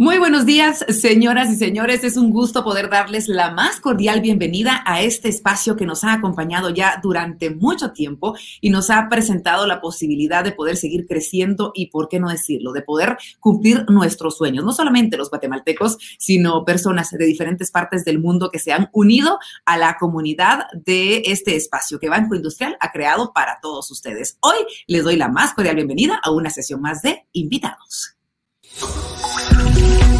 Muy buenos días, señoras y señores. Es un gusto poder darles la más cordial bienvenida a este espacio que nos ha acompañado ya durante mucho tiempo y nos ha presentado la posibilidad de poder seguir creciendo y, por qué no decirlo, de poder cumplir nuestros sueños. No solamente los guatemaltecos, sino personas de diferentes partes del mundo que se han unido a la comunidad de este espacio que Banco Industrial ha creado para todos ustedes. Hoy les doy la más cordial bienvenida a una sesión más de invitados.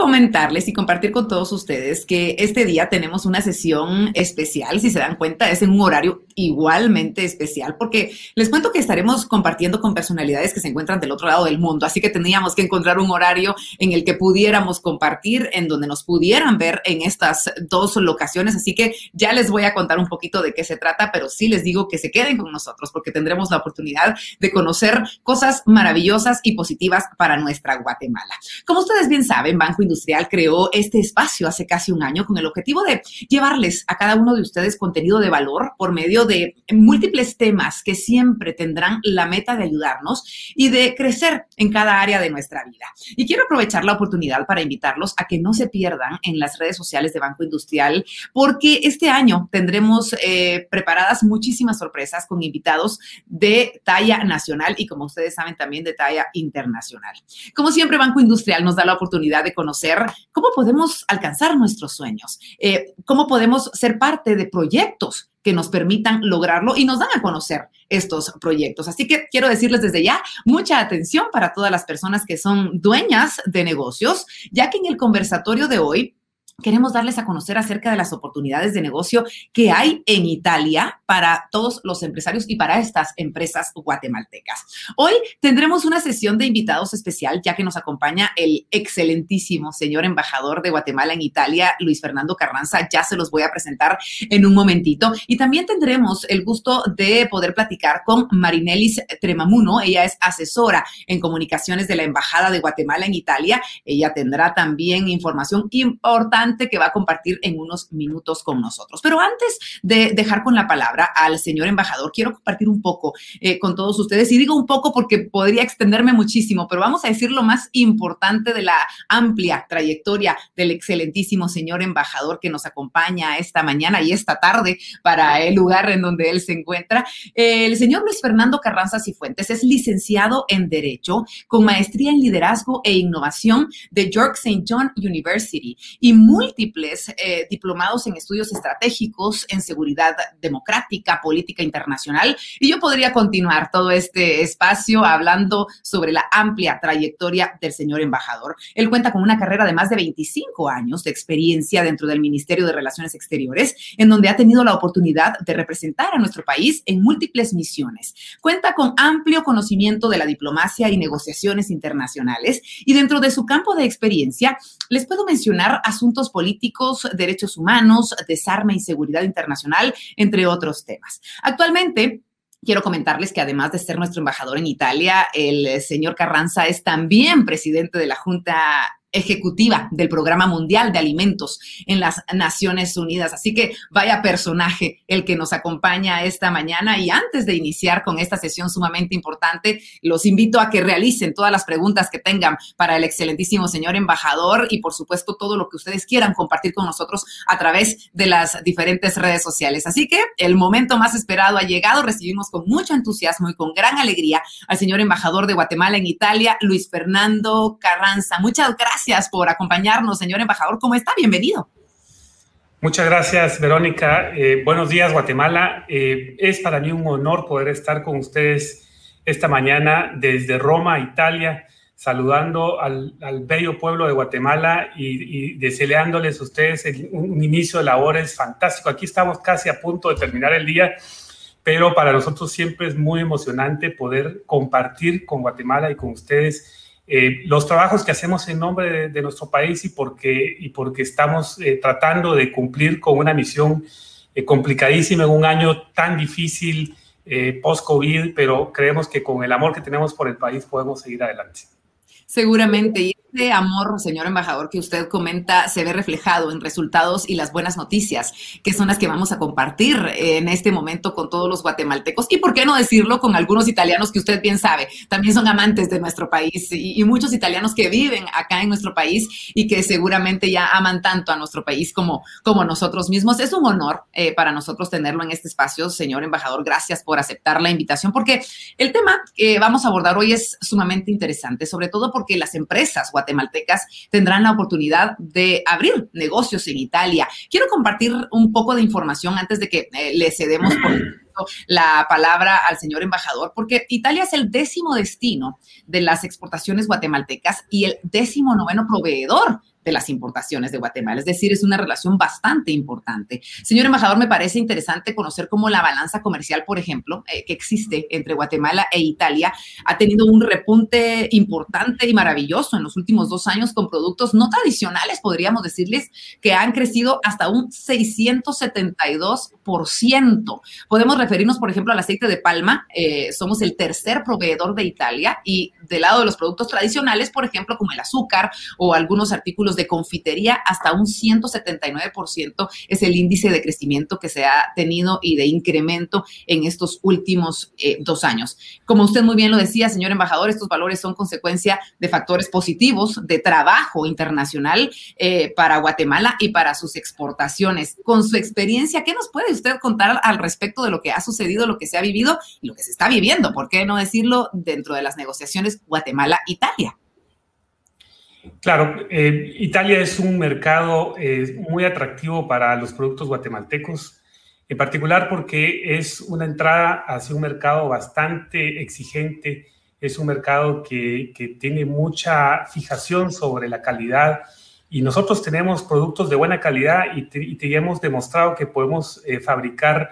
comentarles y compartir con todos ustedes que este día tenemos una sesión especial, si se dan cuenta, es en un horario igualmente especial, porque les cuento que estaremos compartiendo con personalidades que se encuentran del otro lado del mundo, así que teníamos que encontrar un horario en el que pudiéramos compartir, en donde nos pudieran ver en estas dos locaciones, así que ya les voy a contar un poquito de qué se trata, pero sí les digo que se queden con nosotros, porque tendremos la oportunidad de conocer cosas maravillosas y positivas para nuestra Guatemala. Como ustedes bien saben, Banco Industrial creó este espacio hace casi un año con el objetivo de llevarles a cada uno de ustedes contenido de valor por medio de múltiples temas que siempre tendrán la meta de ayudarnos y de crecer en cada área de nuestra vida. Y quiero aprovechar la oportunidad para invitarlos a que no se pierdan en las redes sociales de Banco Industrial porque este año tendremos eh, preparadas muchísimas sorpresas con invitados de talla nacional y como ustedes saben también de talla internacional. Como siempre, Banco Industrial nos da la oportunidad de conocer cómo podemos alcanzar nuestros sueños, eh, cómo podemos ser parte de proyectos que nos permitan lograrlo y nos dan a conocer estos proyectos. Así que quiero decirles desde ya mucha atención para todas las personas que son dueñas de negocios, ya que en el conversatorio de hoy queremos darles a conocer acerca de las oportunidades de negocio que hay en Italia para todos los empresarios y para estas empresas guatemaltecas. Hoy tendremos una sesión de invitados especial ya que nos acompaña el excelentísimo señor embajador de Guatemala en Italia, Luis Fernando Carranza. Ya se los voy a presentar en un momentito. Y también tendremos el gusto de poder platicar con Marinelis Tremamuno. Ella es asesora en comunicaciones de la Embajada de Guatemala en Italia. Ella tendrá también información importante que va a compartir en unos minutos con nosotros. Pero antes de dejar con la palabra al señor embajador, quiero compartir un poco eh, con todos ustedes y digo un poco porque podría extenderme muchísimo, pero vamos a decir lo más importante de la amplia trayectoria del excelentísimo señor embajador que nos acompaña esta mañana y esta tarde para el lugar en donde él se encuentra. El señor Luis Fernando Carranza Cifuentes es licenciado en Derecho con maestría en Liderazgo e Innovación de York St. John University y muy múltiples eh, diplomados en estudios estratégicos, en seguridad democrática, política internacional. Y yo podría continuar todo este espacio hablando sobre la amplia trayectoria del señor embajador. Él cuenta con una carrera de más de 25 años de experiencia dentro del Ministerio de Relaciones Exteriores, en donde ha tenido la oportunidad de representar a nuestro país en múltiples misiones. Cuenta con amplio conocimiento de la diplomacia y negociaciones internacionales y dentro de su campo de experiencia les puedo mencionar asuntos políticos, derechos humanos, desarme y seguridad internacional, entre otros temas. Actualmente, Quiero comentarles que además de ser nuestro embajador en Italia, el señor Carranza es también presidente de la Junta ejecutiva del Programa Mundial de Alimentos en las Naciones Unidas. Así que vaya personaje el que nos acompaña esta mañana. Y antes de iniciar con esta sesión sumamente importante, los invito a que realicen todas las preguntas que tengan para el excelentísimo señor embajador y por supuesto todo lo que ustedes quieran compartir con nosotros a través de las diferentes redes sociales. Así que el momento más esperado ha llegado. Recibimos con mucho entusiasmo y con gran alegría al señor embajador de Guatemala en Italia, Luis Fernando Carranza. Muchas gracias gracias por acompañarnos, señor embajador. ¿Cómo está? Bienvenido. Muchas gracias, Verónica. Eh, buenos días, Guatemala. Eh, es para mí un honor poder estar con ustedes esta mañana desde Roma, Italia, saludando al, bello pueblo de Guatemala y, deseándoles a ustedes un inicio de labores fantástico. Aquí estamos casi a punto de terminar el día, pero para nosotros siempre es muy emocionante poder compartir con Guatemala y con ustedes eh, los trabajos que hacemos en nombre de, nuestro país y porque, y porque estamos eh, tratando de cumplir con una misión eh, complicadísima en un año tan difícil post-COVID, pero creemos que con el amor que tenemos por el país podemos seguir adelante. Seguramente. Este amor, señor embajador, que usted comenta se ve reflejado en resultados y las buenas noticias, que son las que vamos a compartir en este momento con todos los guatemaltecos. Y por qué no decirlo con algunos italianos que usted bien sabe, también son amantes de nuestro país y, muchos italianos que viven acá en nuestro país y que seguramente ya aman tanto a nuestro país como, como nosotros mismos. Es un honor eh, para nosotros tenerlo en este espacio, señor embajador. Gracias por aceptar la invitación, porque el tema que vamos a abordar hoy es sumamente interesante, sobre todo porque las empresas guatemaltecas tendrán la oportunidad de abrir negocios en Italia. Quiero compartir un poco de información antes de que eh, le cedemos por la palabra al señor embajador, porque Italia es el décimo destino de las exportaciones guatemaltecas y el décimo noveno proveedor de las importaciones de Guatemala. Es decir, es una relación bastante importante. Señor embajador, me parece interesante conocer cómo la balanza comercial, por ejemplo, eh, que existe entre Guatemala e Italia, ha tenido un repunte importante y maravilloso en los últimos dos años con productos no tradicionales, podríamos decirles, que han crecido hasta un 672%. Podemos referirnos, por ejemplo, al aceite de palma. Eh, somos el tercer proveedor de Italia y del lado de los productos tradicionales, por ejemplo, como el azúcar o algunos artículos de confitería, hasta un 179% es el índice de crecimiento que se ha tenido y de incremento en estos últimos eh, dos años. Como usted muy bien lo decía, señor embajador, estos valores son consecuencia de factores positivos de trabajo internacional eh, para Guatemala y para sus exportaciones. Con su experiencia, ¿qué nos puede usted contar al respecto de lo que ha sucedido, lo que se ha vivido y lo que se está viviendo? ¿Por qué no decirlo dentro de las negociaciones Guatemala-Italia? Claro, eh, Italia es un mercado eh, muy atractivo para los productos guatemaltecos, en particular porque es una entrada hacia un mercado bastante exigente, es un mercado que, tiene mucha fijación sobre la calidad y nosotros tenemos productos de buena calidad y te, hemos demostrado que podemos eh, fabricar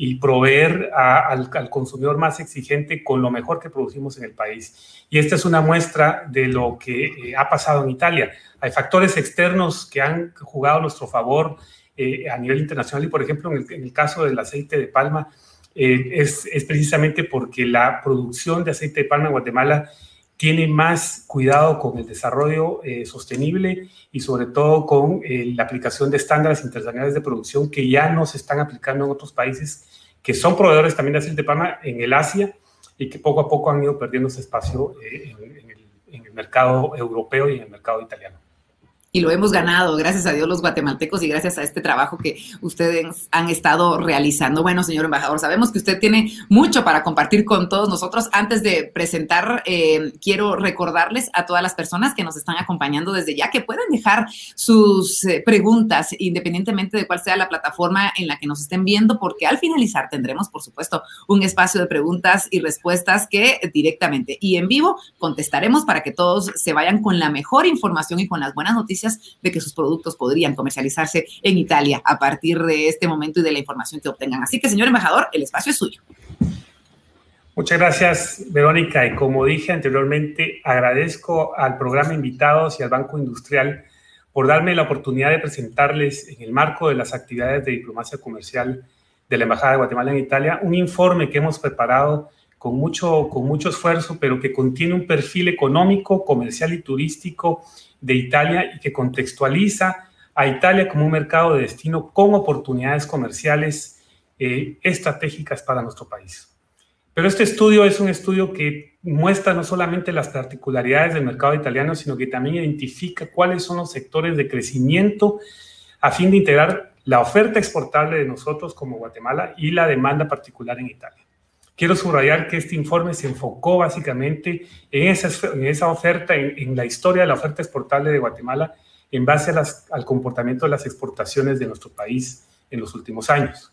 y proveer al, consumidor más exigente con lo mejor que producimos en el país. Y esta es una muestra de lo que eh, ha pasado en Italia. Hay factores externos que han jugado a nuestro favor eh, a nivel internacional y, por ejemplo, en el, caso del aceite de palma, eh, es, es, precisamente porque la producción de aceite de palma en Guatemala tiene más cuidado con el desarrollo eh, sostenible y sobre todo con eh, la aplicación de estándares internacionales de producción que ya no se están aplicando en otros países que son proveedores también de aceite de palma en el Asia y que poco a poco han ido perdiendo ese espacio eh, en el mercado europeo y en el mercado italiano y lo hemos ganado, gracias a Dios los guatemaltecos y gracias a este trabajo que ustedes han estado realizando. Bueno, señor embajador, sabemos que usted tiene mucho para compartir con todos nosotros. Antes de presentar, eh, quiero recordarles a todas las personas que nos están acompañando desde ya que pueden dejar sus eh, preguntas independientemente de cuál sea la plataforma en la que nos estén viendo, porque al finalizar tendremos, por supuesto, un espacio de preguntas y respuestas que directamente y en vivo contestaremos para que todos se vayan con la mejor información y con las buenas noticias de que sus productos podrían comercializarse en Italia a partir de este momento y de la información que obtengan. Así que, señor embajador, el espacio es suyo. Muchas gracias, Verónica. Y como dije anteriormente, agradezco al programa Invitados y al Banco Industrial por darme la oportunidad de presentarles en el marco de las actividades de diplomacia comercial de la Embajada de Guatemala en Italia un informe que hemos preparado con mucho, con mucho esfuerzo, pero que contiene un perfil económico, comercial y turístico de Italia y que contextualiza a Italia como un mercado de destino con oportunidades comerciales eh, estratégicas para nuestro país. Pero este estudio es un estudio que muestra no solamente las particularidades del mercado italiano, sino que también identifica cuáles son los sectores de crecimiento a fin de integrar la oferta exportable de nosotros como Guatemala y la demanda particular en Italia. Quiero subrayar que este informe se enfocó básicamente en esa, oferta, en, la historia de la oferta exportable de Guatemala, en base al comportamiento de las exportaciones de nuestro país en los últimos años.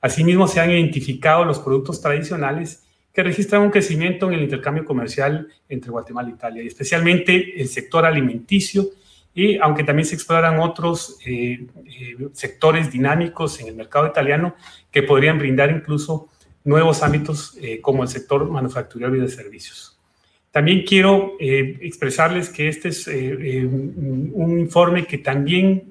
Asimismo, se han identificado los productos tradicionales que registran un crecimiento en el intercambio comercial entre Guatemala e Italia, y especialmente el sector alimenticio, y aunque también se exploran otros eh, eh, sectores dinámicos en el mercado italiano que podrían brindar incluso nuevos ámbitos eh, como el sector manufacturero y de servicios. También quiero eh, expresarles que este es eh, un informe que también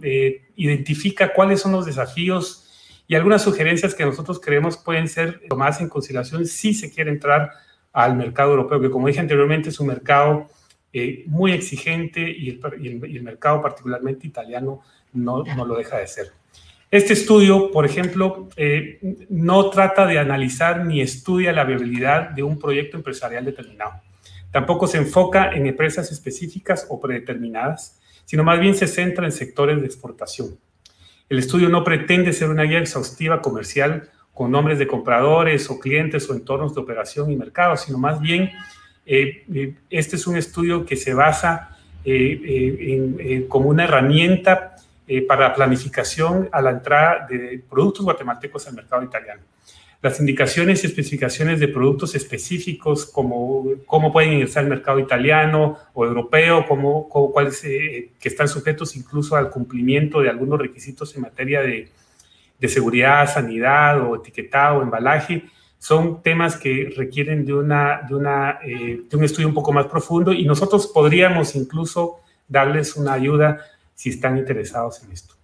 identifica cuáles son los desafíos y algunas sugerencias que nosotros creemos pueden ser tomadas en consideración si se quiere entrar al mercado europeo, que como dije anteriormente es un mercado eh, muy exigente y el, mercado particularmente italiano no, no, lo deja de ser. Este estudio, por ejemplo, eh, no trata de analizar ni estudia la viabilidad de un proyecto empresarial determinado. Tampoco se enfoca en empresas específicas o predeterminadas, sino más bien se centra en sectores de exportación. El estudio no pretende ser una guía exhaustiva comercial con nombres de compradores o clientes o entornos de operación y mercado, sino más bien eh, eh, este es un estudio que se basa como una herramienta para la planificación a la entrada de productos guatemaltecos al mercado italiano. Las indicaciones y especificaciones de productos específicos, como cómo pueden ingresar al mercado italiano o europeo, como, cuáles que están sujetos incluso al cumplimiento de algunos requisitos en materia de, de seguridad, sanidad o etiquetado o embalaje, son temas que requieren de, una, de, una, eh, de un estudio un poco más profundo y nosotros podríamos incluso darles una ayuda si están interesados en esto.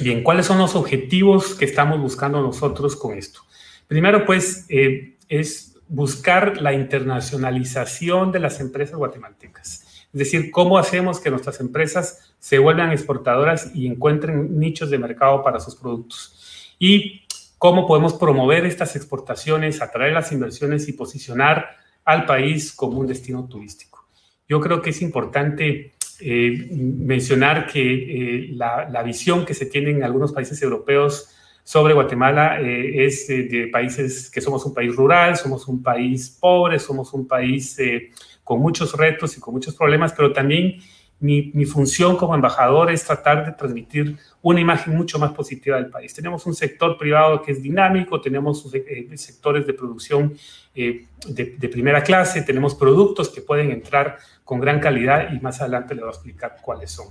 Bien, ¿cuáles son los objetivos que estamos buscando nosotros con esto? Primero, pues, eh, es buscar la internacionalización de las empresas guatemaltecas. Es decir, cómo hacemos que nuestras empresas se vuelvan exportadoras y encuentren nichos de mercado para sus productos. Y cómo podemos promover estas exportaciones, atraer las inversiones y posicionar al país como un destino turístico. Yo creo que es importante eh, mencionar que eh, la, visión que se tiene en algunos países europeos sobre Guatemala eh, es de países que somos un país rural, somos un país pobre, somos un país con muchos retos y con muchos problemas, pero también mi, función como embajador es tratar de transmitir una imagen mucho más positiva del país. Tenemos un sector privado que es dinámico, tenemos eh, sectores de producción eh, de, primera clase, tenemos productos que pueden entrar con gran calidad y más adelante le voy a explicar cuáles son.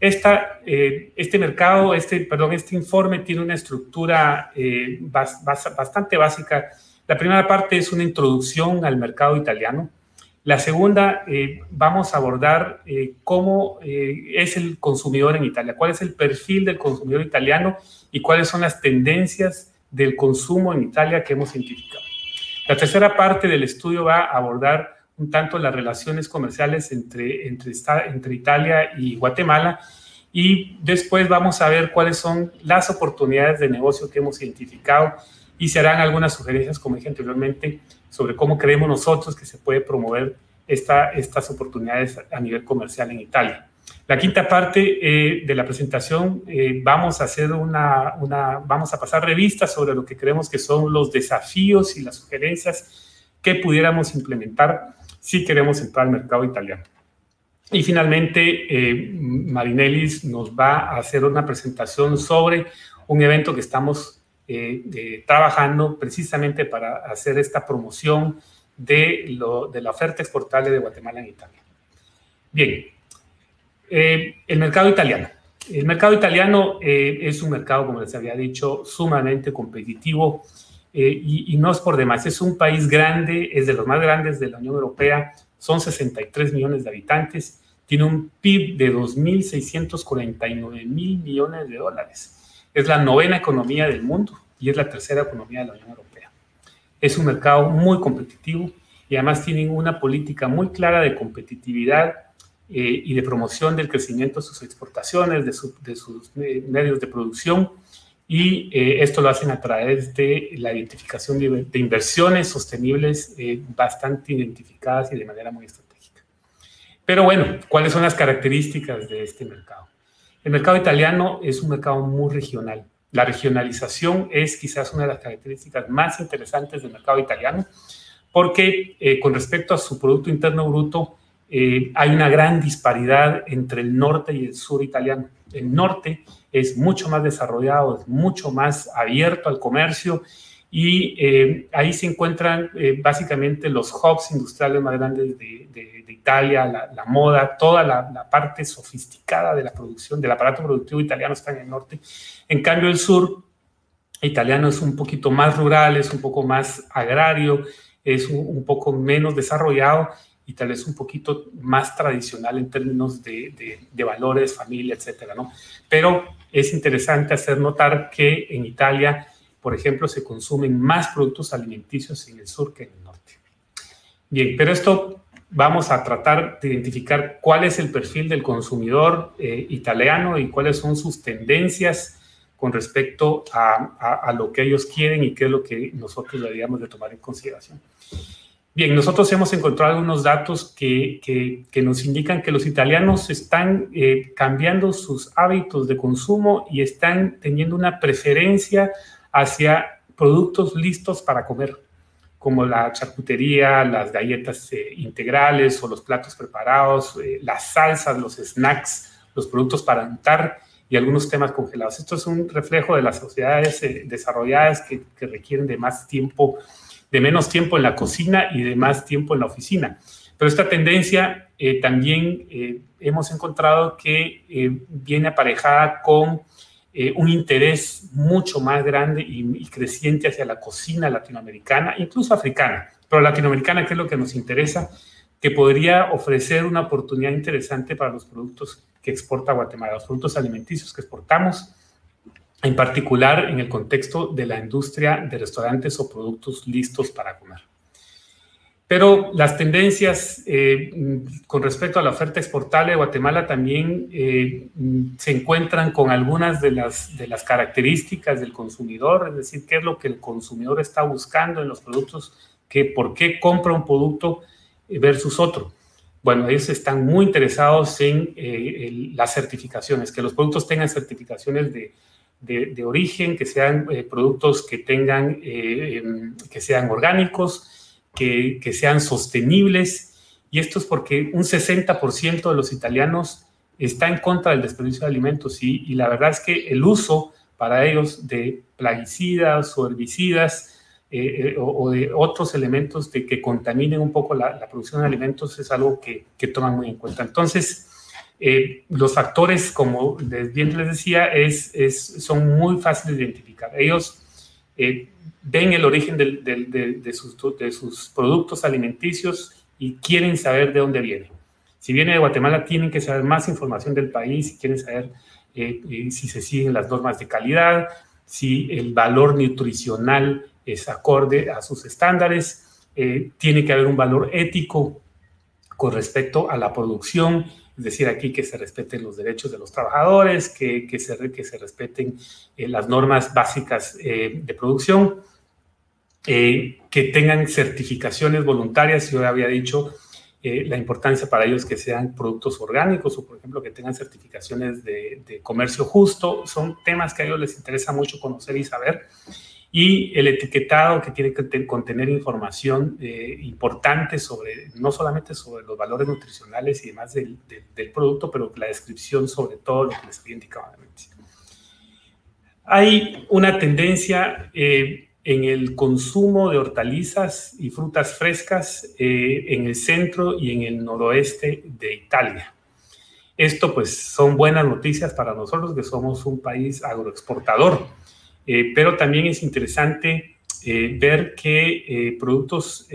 Esta, eh, este mercado, este, perdón, este informe tiene una estructura bastante básica. La primera parte es una introducción al mercado italiano la segunda, eh, vamos a abordar eh, cómo eh, es el consumidor en Italia, cuál es el perfil del consumidor italiano y cuáles son las tendencias del consumo en Italia que hemos identificado. La tercera parte del estudio va a abordar un tanto las relaciones comerciales entre, entre, entre Italia y Guatemala y después vamos a ver cuáles son las oportunidades de negocio que hemos identificado y se harán algunas sugerencias, como dije anteriormente, sobre cómo creemos nosotros que se puede promover esta, estas oportunidades a nivel comercial en Italia. La quinta parte eh, de la presentación eh, vamos a hacer una, una, vamos a pasar revistas sobre lo que creemos que son los desafíos y las sugerencias que pudiéramos implementar si queremos entrar al mercado italiano. Y finalmente, eh, Marinelis nos va a hacer una presentación sobre un evento que estamos eh, trabajando precisamente para hacer esta promoción de, lo, de, la oferta exportable de Guatemala en Italia. Bien, eh, el mercado italiano. El mercado italiano eh, es un mercado, como les había dicho, sumamente competitivo y, y, no es por demás. Es un país grande, es de los más grandes de la Unión Europea, son 63 millones de habitantes, tiene un PIB de 2.649 mil millones de dólares es la novena economía del mundo y es la tercera economía de la Unión Europea. Es un mercado muy competitivo y además tienen una política muy clara de competitividad eh, y de promoción del crecimiento de sus exportaciones, de, sus eh, medios de producción y eh, esto lo hacen a través de la identificación de, de inversiones sostenibles bastante identificadas y de manera muy estratégica. Pero bueno, ¿cuáles son las características de este mercado? El mercado italiano es un mercado muy regional. La regionalización es quizás una de las características más interesantes del mercado italiano, porque eh, con respecto a su Producto Interno Bruto, eh, hay una gran disparidad entre el norte y el sur italiano. El norte es mucho más desarrollado, es mucho más abierto al comercio y eh, ahí se encuentran básicamente los hubs industriales más grandes de, Italia, la, moda, toda la, parte sofisticada de la producción, del aparato productivo italiano está en el norte. En cambio, el sur italiano es un poquito más rural, es un poco más agrario, es un, poco menos desarrollado y tal vez un poquito más tradicional en términos de, de, valores, familia, etcétera, ¿no? Pero es interesante hacer notar que en Italia, por ejemplo, se consumen más productos alimenticios en el sur que en el norte. Bien, pero esto vamos a tratar de identificar cuál es el perfil del consumidor eh, italiano y cuáles son sus tendencias con respecto a, lo que ellos quieren y qué es lo que nosotros deberíamos de tomar en consideración. Bien, nosotros hemos encontrado algunos datos que, que, nos indican que los italianos están eh, cambiando sus hábitos de consumo y están teniendo una preferencia hacia productos listos para comer como la charcutería, las galletas eh, integrales o los platos preparados, eh, las salsas, los snacks, los productos para untar y algunos temas congelados. Esto es un reflejo de las sociedades eh, desarrolladas que, requieren de más tiempo, de menos tiempo en la cocina y de más tiempo en la oficina. Pero esta tendencia también hemos encontrado que viene aparejada con eh, un interés mucho más grande y, creciente hacia la cocina latinoamericana, incluso africana, pero latinoamericana, que es lo que nos interesa, que podría ofrecer una oportunidad interesante para los productos que exporta Guatemala, los productos alimenticios que exportamos, en particular en el contexto de la industria de restaurantes o productos listos para comer. Pero las tendencias eh, con respecto a la oferta exportable de Guatemala también eh, se encuentran con algunas de las, de las características del consumidor, es decir, qué es lo que el consumidor está buscando en los productos, que, por qué compra un producto versus otro. Bueno, ellos están muy interesados en eh, las certificaciones, que los productos tengan certificaciones de, de, origen, que sean productos que tengan, em, que sean orgánicos, que, sean sostenibles. Y esto es porque un 60% de los italianos está en contra del desperdicio de alimentos y, la verdad es que el uso para ellos de plaguicidas o herbicidas eh, eh, o, de otros elementos de que contaminen un poco la, producción de alimentos es algo que, que, toman muy en cuenta. Entonces, eh, los factores, como bien les decía, es, es, son muy fáciles de identificar. Ellos ven el origen de, sus, productos alimenticios y quieren saber de dónde viene. Si viene de Guatemala, tienen que saber más información del país, quieren saber eh, eh, si se siguen las normas de calidad, si el valor nutricional es acorde a sus estándares, eh, tiene que haber un valor ético con respecto a la producción, es decir, aquí que se respeten los derechos de los trabajadores, que, se, que se respeten las normas básicas de producción eh, que tengan certificaciones voluntarias. Yo había dicho eh, la importancia para ellos que sean productos orgánicos o, por ejemplo, que tengan certificaciones de, comercio justo. Son temas que a ellos les interesa mucho conocer y saber. Y el etiquetado que tiene que contener información eh, importante sobre, no solamente sobre los valores nutricionales y demás del, del, producto, pero la descripción sobre todo lo que les había indicado Hay una tendencia en el consumo de hortalizas y frutas frescas eh, en el centro y en el noroeste de Italia. Esto pues son buenas noticias para nosotros que somos un país agroexportador, eh, pero también es interesante eh, ver que productos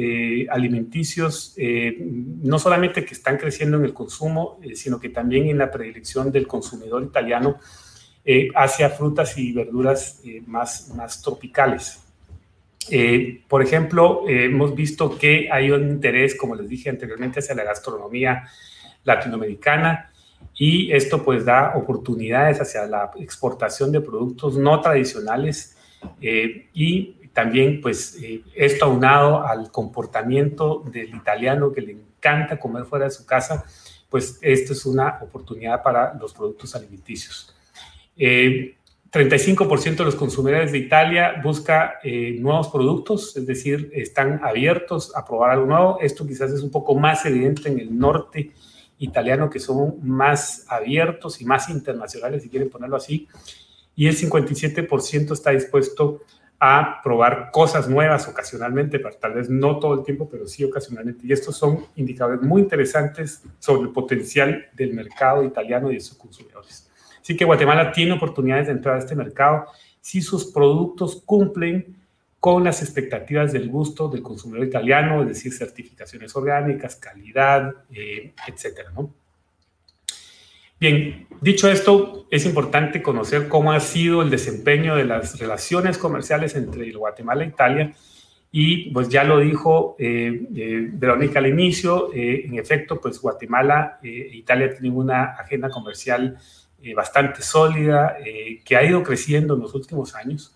alimenticios no solamente que están creciendo en el consumo, sino que también en la predilección del consumidor italiano hacia frutas y verduras más, más tropicales. Eh, por ejemplo, eh, hemos visto que hay un interés, como les dije anteriormente, hacia la gastronomía latinoamericana y esto pues da oportunidades hacia la exportación de productos no tradicionales eh, y también pues esto aunado al comportamiento del italiano que le encanta comer fuera de su casa, pues esto es una oportunidad para los productos alimenticios. 35% de los consumidores de Italia busca eh, nuevos productos, es decir, están abiertos a probar algo nuevo. Esto quizás es un poco más evidente en el norte italiano, que son más abiertos y más internacionales, si quieren ponerlo así. Y el 57% está dispuesto a probar cosas nuevas ocasionalmente, tal vez no todo el tiempo, pero sí ocasionalmente. Y estos son indicadores muy interesantes sobre el potencial del mercado italiano y de sus consumidores. Así que Guatemala tiene oportunidades de entrar a este mercado si sus productos cumplen con las expectativas del gusto del consumidor italiano, es decir, certificaciones orgánicas, calidad, eh, etcétera, Bien, dicho esto, es importante conocer cómo ha sido el desempeño de las relaciones comerciales entre Guatemala e Italia Y pues ya lo dijo eh, eh, Verónica al inicio, en efecto, pues Guatemala e Italia tienen una agenda comercial bastante sólida, que ha ido creciendo en los últimos años,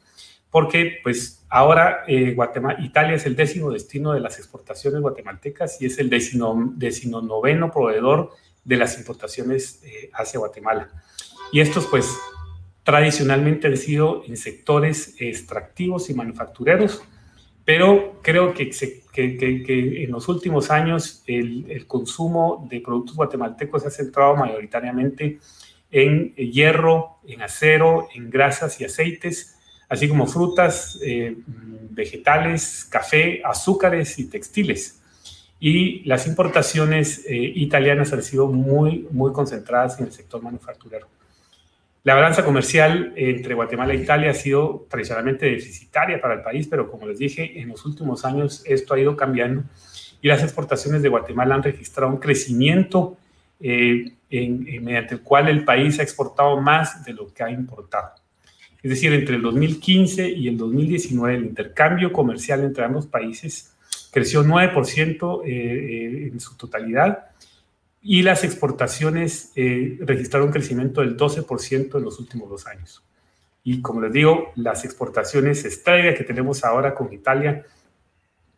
porque pues ahora Guatemala, Italia es el décimo destino de las exportaciones guatemaltecas y es el décimo, décimo noveno proveedor de las importaciones hacia Guatemala. Y estos pues tradicionalmente han sido en sectores extractivos y manufactureros, pero creo que, en los últimos años el, consumo de productos guatemaltecos se ha centrado mayoritariamente en hierro, en acero, en grasas y aceites, así como frutas, eh, vegetales, café, azúcares y textiles. Y las importaciones eh, italianas han sido muy, muy concentradas en el sector manufacturero. La balanza comercial entre Guatemala e Italia ha sido tradicionalmente deficitaria para el país, pero como les dije, en los últimos años esto ha ido cambiando y las exportaciones de Guatemala han registrado un crecimiento eh, mediante el cual el país ha exportado más de lo que ha importado. Es decir, entre el 2015 y el 2019 el intercambio comercial entre ambos países creció 9% eh, eh, en su totalidad y las exportaciones eh, registraron un crecimiento del 12% en los últimos dos años. Y como les digo, las exportaciones estrella que tenemos ahora con Italia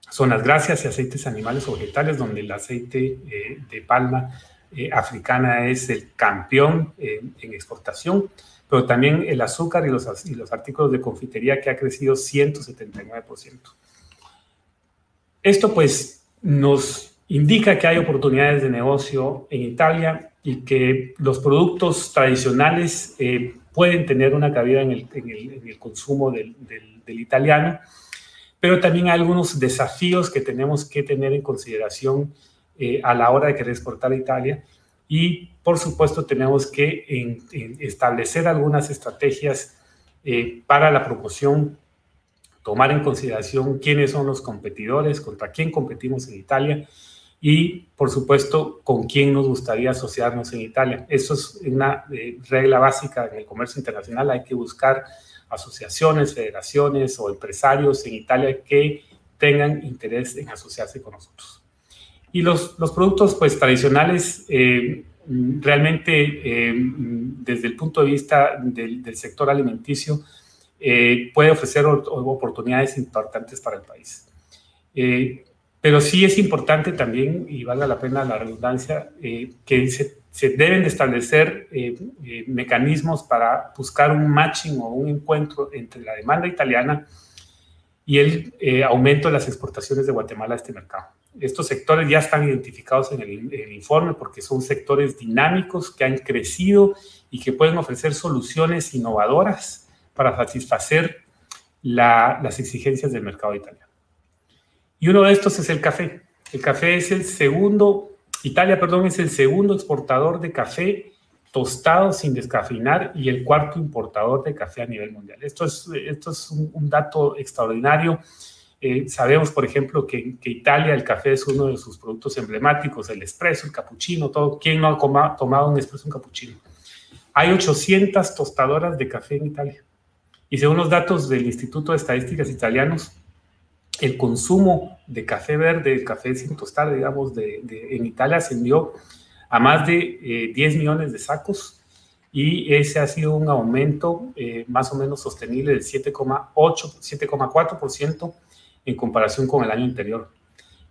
son las grasas y aceites animales o vegetales, donde el aceite eh, de palma eh, africana es el campeón en exportación, pero también el azúcar y los, y los artículos de confitería que ha crecido 179%. Esto pues nos indica que hay oportunidades de negocio en Italia y que los productos tradicionales eh, pueden tener una cabida en el, consumo del, italiano, pero también hay algunos desafíos que tenemos que tener en consideración eh, a la hora de querer exportar a Italia y por supuesto tenemos que establecer algunas estrategias eh, para la promoción, tomar en consideración quiénes son los competidores, contra quién competimos en Italia y, por supuesto, con quién nos gustaría asociarnos en Italia. Eso es una eh, regla básica en el comercio internacional. Hay que buscar asociaciones, federaciones o empresarios en Italia que tengan interés en asociarse con nosotros. Y los, los productos pues, tradicionales, eh, realmente, eh, desde el punto de vista del, sector alimenticio, puede ofrecer oportunidades importantes para el país. Pero sí es importante también, y valga la pena la redundancia, eh, que se, deben de establecer eh, eh, mecanismos para buscar un matching o un encuentro entre la demanda italiana y el aumento de las exportaciones de Guatemala a este mercado. Estos sectores ya están identificados en el, informe porque son sectores dinámicos que han crecido y que pueden ofrecer soluciones innovadoras para satisfacer las exigencias del mercado italiano. Y uno de estos es el café. El café es el segundo, Italia, perdón, es el segundo exportador de café tostado sin descafeinar y el cuarto importador de café a nivel mundial. Esto es, esto es un, dato extraordinario. Eh, sabemos, por ejemplo, que, que, Italia el café es uno de sus productos emblemáticos, el espresso, el cappuccino, todo. ¿Quién no ha tomado un espresso, un cappuccino? Hay 800 tostadoras de café en Italia. Y según los datos del Instituto de Estadísticas Italianos, el consumo de café verde, el café sin tostar, digamos, de, en Italia ascendió a más de 10 eh, millones de sacos y ese ha sido un aumento eh, más o menos sostenible del 7,8, 7,4% en comparación con el año anterior.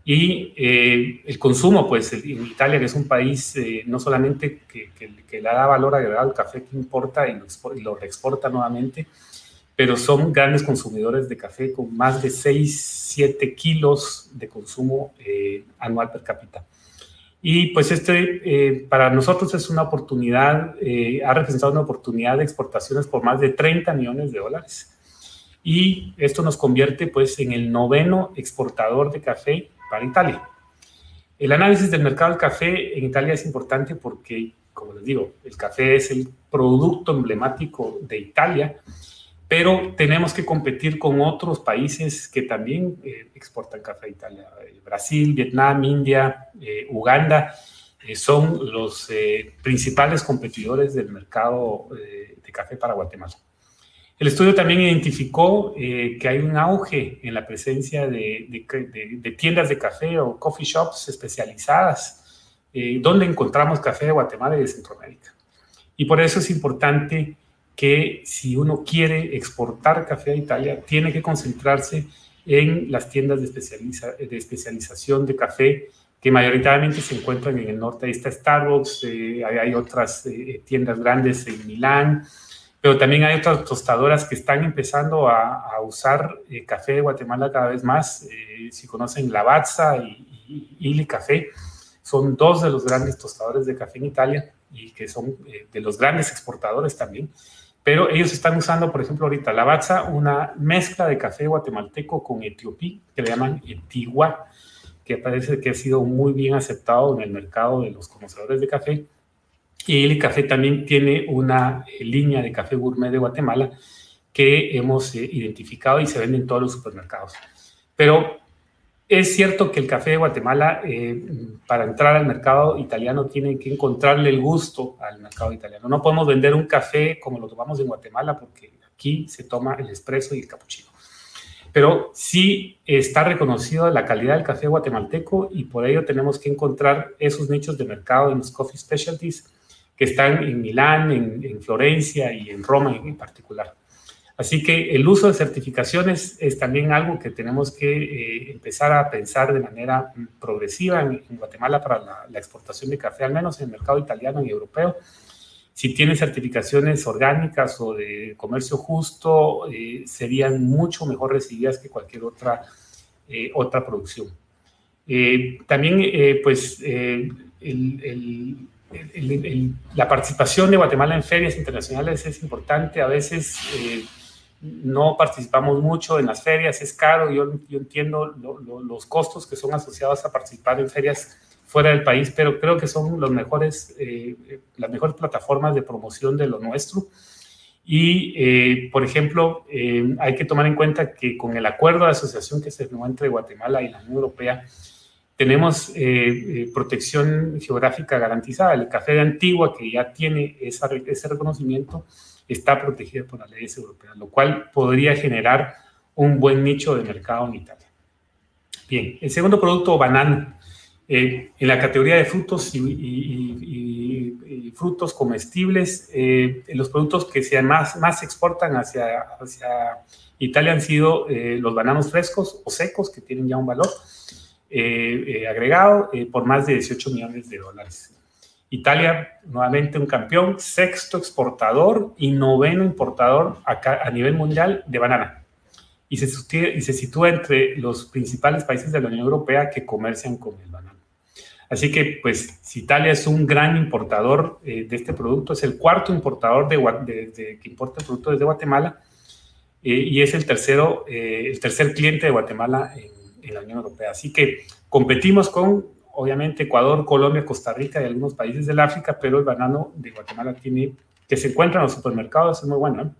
Y eh, el consumo, pues en Italia, que es un país no solamente que, le da valor agregado al café que importa y lo, y lo reexporta nuevamente, pero son grandes consumidores de café con más de 6, 7 kilos de consumo eh, anual per cápita. Y pues este eh, para nosotros es una oportunidad, eh, ha representado una oportunidad de exportaciones por más de 30 millones de dólares. Y esto nos convierte pues en el noveno exportador de café para Italia. El análisis del mercado del café en Italia es importante porque, como les digo, el café es el producto emblemático de Italia pero tenemos que competir con otros países que también eh, exportan café a Italia. Eh, Brasil, Vietnam, India, eh, Uganda son los principales competidores del mercado de café para Guatemala. El estudio también identificó eh, que hay un auge en la presencia de, tiendas de café o coffee shops especializadas, eh, donde encontramos café de Guatemala y de Centroamérica. Y por eso es importante que si uno quiere exportar café a Italia, tiene que concentrarse en las tiendas de especialización de café que mayoritariamente se encuentran en el norte. Ahí está Starbucks, eh, hay, otras tiendas grandes en Milán, pero también hay otras tostadoras que están empezando a, usar eh, café de Guatemala cada vez más. Eh, si conocen Lavazza y, y, Café, son dos de los grandes tostadores de café en Italia y que son eh, de los grandes exportadores también. Pero ellos están usando, por ejemplo, ahorita Lavazza, una mezcla de café guatemalteco con etiopí, que le llaman etigua, que parece que ha sido muy bien aceptado en el mercado de los conocedores de café y el café también tiene una eh, línea de café gourmet de Guatemala que hemos eh, identificado y se vende en todos los supermercados. Pero es cierto que el café de Guatemala, eh, para entrar al mercado italiano, tiene que encontrarle el gusto al mercado italiano. No podemos vender un café como lo tomamos en Guatemala, porque aquí se toma el espresso y el cappuccino. Pero sí está reconocido la calidad del café guatemalteco y por ello tenemos que encontrar esos nichos de mercado en los coffee specialties que están en Milán, en, Florencia y en Roma en, particular. Así que el uso de certificaciones es también algo que tenemos que eh, empezar a pensar de manera progresiva en, Guatemala para la, exportación de café, al menos en el mercado italiano y europeo. Si tiene certificaciones orgánicas o de comercio justo, eh, serían mucho mejor recibidas que cualquier otra, eh, otra producción. también, pues, el la participación de Guatemala en ferias internacionales es importante. A veces eh, no participamos mucho en las ferias, es caro. Yo, yo entiendo los costos que son asociados a participar en ferias fuera del país, pero creo que son los mejores, eh, las mejores plataformas de promoción de lo nuestro. Y, eh, por ejemplo, hay que tomar en cuenta que con el acuerdo de asociación que se firmó entre Guatemala y la Unión Europea, tenemos eh, eh, protección geográfica garantizada. El café de Antigua, que ya tiene ese reconocimiento, está protegido por las leyes europeas, lo cual podría generar un buen nicho de mercado en Italia. Bien, el segundo producto, banano. Eh, en la categoría de frutos y, frutos comestibles, los productos que se más, más exportan hacia, hacia Italia han sido los bananos frescos o secos, que tienen ya un valor eh, eh, agregado eh, por más de 18 millones de dólares. Italia, nuevamente un campeón, sexto exportador y noveno importador a, nivel mundial de banana. Y se, y se sitúa entre los principales países de la Unión Europea que comercian con el banano. Así que, pues, Italia es un gran importador de este producto, es el cuarto importador de, que importa el producto desde Guatemala y es el, tercero, el tercer cliente de Guatemala en en la Unión Europea. Así que competimos con, obviamente, Ecuador, Colombia, Costa Rica y algunos países del África, pero el banano de Guatemala tiene, que se encuentra en los supermercados, es muy bueno.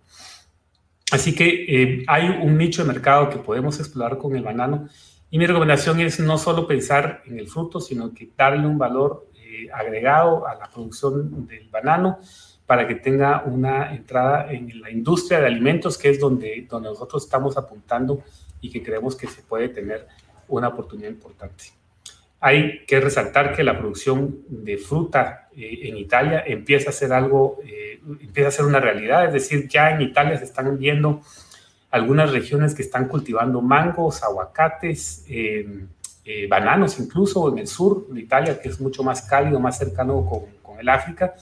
Así que eh, hay un nicho de mercado que podemos explorar con el banano. Y mi recomendación es no solo pensar en el fruto, sino que darle un valor eh, agregado a la producción del banano para que tenga una entrada en la industria de alimentos, que es donde, donde nosotros estamos apuntando y que creemos que se puede tener una oportunidad importante. Hay que resaltar que la producción de fruta eh, en Italia empieza a ser algo, eh, empieza a ser una realidad, es decir, ya en Italia se están viendo algunas regiones que están cultivando mangos, aguacates, eh, bananos incluso en el sur de Italia, que es mucho más cálido, más cercano con, con el África,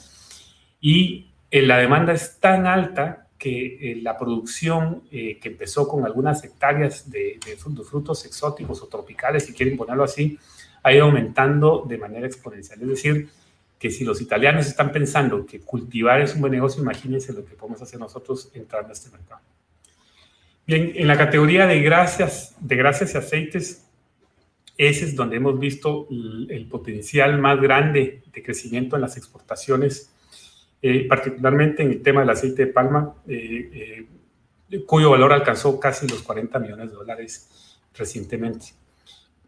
y la demanda es tan alta que eh, la producción eh, que empezó con algunas hectáreas de, frutos, exóticos o tropicales, si quieren ponerlo así, ha ido aumentando de manera exponencial. Es decir, que si los italianos están pensando que cultivar es un buen negocio, imagínense lo que podemos hacer nosotros entrando a este mercado. Bien, en la categoría de grasas, de grasas y aceites, ese es donde hemos visto el potencial más grande de crecimiento en las exportaciones eh, particularmente en el tema del aceite de palma, eh, eh, cuyo valor alcanzó casi los 40 millones de dólares recientemente.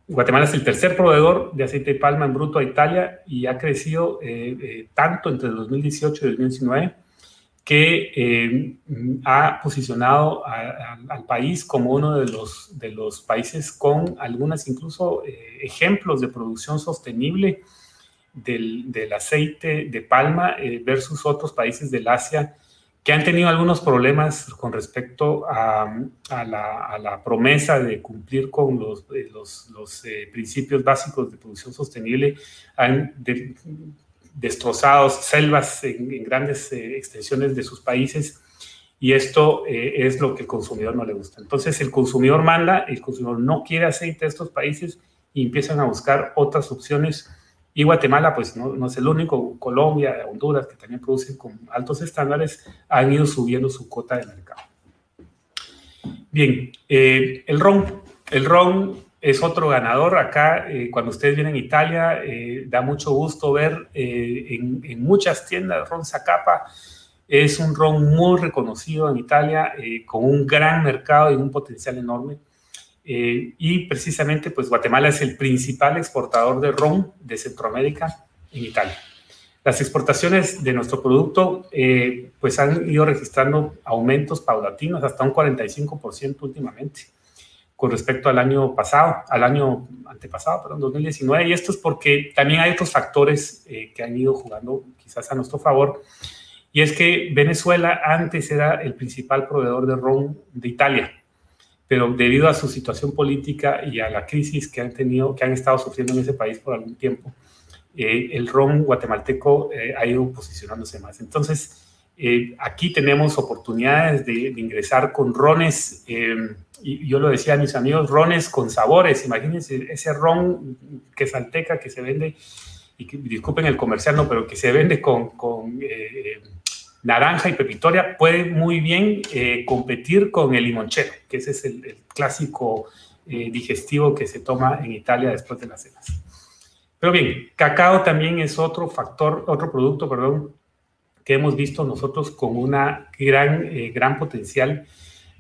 Guatemala es el tercer proveedor de aceite de palma en bruto a Italia y ha crecido tanto entre 2018 y 2019 que eh, ha posicionado al país como uno de los, de los países con algunas incluso eh, ejemplos de producción sostenible del, del aceite de palma eh, versus otros países del Asia que han tenido algunos problemas con respecto a, a, la, a la, promesa de cumplir con los, los, los principios básicos de producción sostenible, han de, destrozados, selvas en, grandes eh, extensiones de sus países, y esto eh, es lo que el consumidor no le gusta. Entonces el consumidor manda, el consumidor no quiere aceite de estos países y empiezan a buscar otras opciones. Y Guatemala, pues no, no es el único, Colombia, Honduras, que también producen con altos estándares, han ido subiendo su cuota de mercado. Bien, eh, el ron. El ron es otro ganador. Acá, eh, cuando ustedes vienen a Italia, eh, da mucho gusto ver eh, en, en, muchas tiendas ron Zacapa. Es un ron muy reconocido en Italia, con un gran mercado y un potencial enorme. Y precisamente, pues Guatemala es el principal exportador de ron de Centroamérica en Italia. Las exportaciones de nuestro producto, pues han ido registrando aumentos paulatinos, hasta un 45% últimamente con respecto al año pasado, al año antepasado, perdón, 2019. Y esto es porque también hay otros factores eh, que han ido jugando quizás a nuestro favor. Y es que Venezuela antes era el principal proveedor de ron de Italia, pero debido a su situación política y a la crisis que han tenido, que han estado sufriendo en ese país por algún tiempo, eh, el ron guatemalteco eh, ha ido posicionándose más. Entonces, eh, aquí tenemos oportunidades de, de ingresar con rones y yo lo decía a mis amigos, rones con sabores. Imagínense ese ron que salteca que se vende, y que, disculpen el comercial, no, pero que se vende con, con eh, naranja y pepitoria, puede muy bien eh, competir con el limonchero, que ese es el, clásico eh, digestivo que se toma en Italia después de las cenas. Pero bien, cacao también es otro factor, otro producto, perdón, que hemos visto nosotros con una gran, gran potencial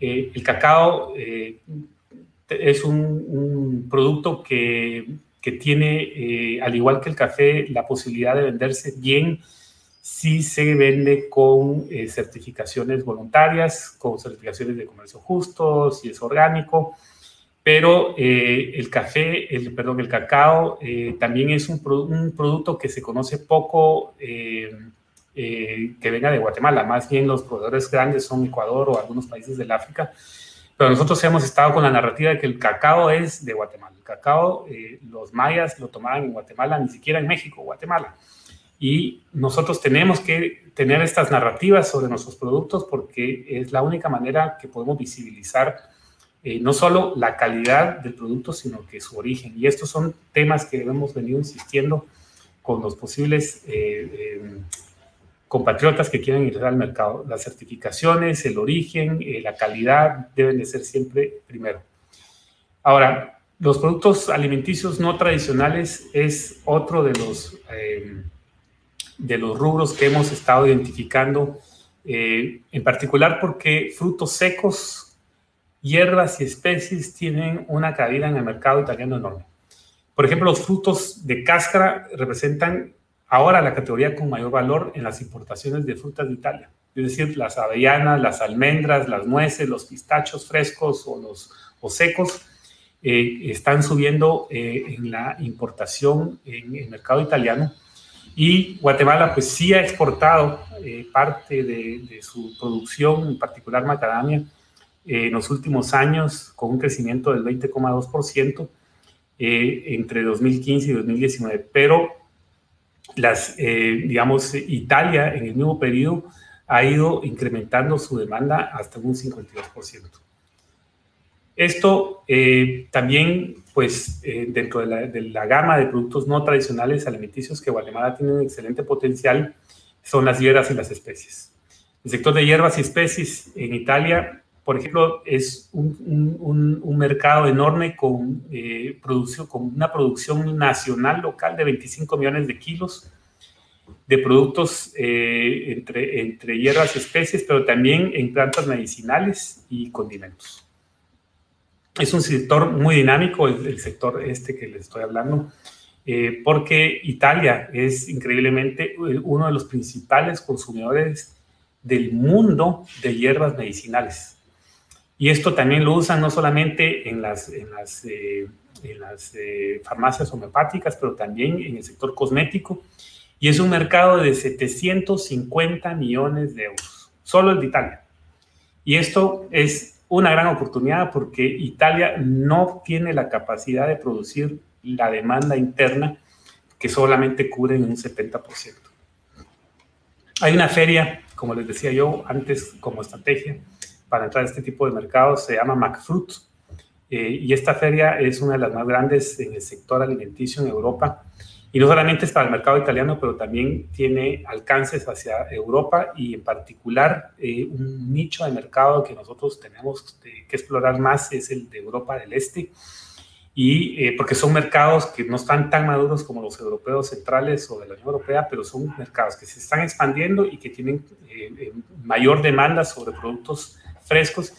eh, el cacao eh, es un, producto que, tiene, eh, al igual que el café, la posibilidad de venderse bien si se vende con certificaciones voluntarias, con certificaciones de comercio justo, si es orgánico. Pero el café, el, perdón, el cacao también es un, un, producto que se conoce poco eh, que venga de Guatemala, más bien los proveedores grandes son Ecuador o algunos países del África, pero nosotros hemos estado con la narrativa de que el cacao es de Guatemala. El cacao, eh, los mayas lo tomaban en Guatemala, ni siquiera en México, Guatemala. Y nosotros tenemos que tener estas narrativas sobre nuestros productos porque es la única manera que podemos visibilizar eh, no solo la calidad del producto, sino que su origen. Y estos son temas que hemos venido insistiendo con los posibles compatriotas que quieren ingresar al mercado. Las certificaciones, el origen, eh, la calidad deben de ser siempre primero. Ahora, los productos alimenticios no tradicionales es otro de los, eh, de los rubros que hemos estado identificando, eh, en particular porque frutos secos, hierbas y especies tienen una cabida en el mercado italiano enorme. Por ejemplo, los frutos de cáscara representan ahora la categoría con mayor valor en las importaciones de frutas de Italia. Es decir, las avellanas, las almendras, las nueces, los pistachos frescos o los o secos eh, están subiendo eh, en la importación en el mercado italiano. Y Guatemala pues sí ha exportado eh, parte de, de, su producción, en particular macadamia, en los últimos años con un crecimiento del 20,2% entre 2015 y 2019. Pero las, eh, digamos, Italia en el mismo periodo ha ido incrementando su demanda hasta un 52%. Esto eh, también, pues, eh, dentro de la, gama de productos no tradicionales alimenticios que Guatemala tiene un excelente potencial, son las hierbas y las especies. El sector de hierbas y especies en Italia, por ejemplo, es un, mercado enorme con, eh, con una producción nacional local de 25 millones de kilos de productos eh, entre, entre hierbas y especies, pero también en plantas medicinales y condimentos. Es un sector muy dinámico, el, sector este que les estoy hablando, eh, porque Italia es increíblemente uno de los principales consumidores del mundo de hierbas medicinales. Y esto también lo usan no solamente en las, en las, eh, en las eh, farmacias homeopáticas, pero también en el sector cosmético. Y es un mercado de 750 millones de euros, solo el de Italia. Y esto es una gran oportunidad porque Italia no tiene la capacidad de producir la demanda interna que solamente cubre un 70%. Hay una feria, como les decía yo antes, como estrategia para entrar a este tipo de mercados, se llama MacFruit. Eh, y esta feria es una de las más grandes en el sector alimenticio en Europa. Y no solamente es para el mercado italiano, pero también tiene alcances hacia Europa y en particular eh, un nicho de mercado que nosotros tenemos que explorar más es el de Europa del Este. Y eh, porque son mercados que no están tan maduros como los europeos centrales o de la Unión Europea, pero son mercados que se están expandiendo y que tienen eh, eh, mayor demanda sobre productos frescos.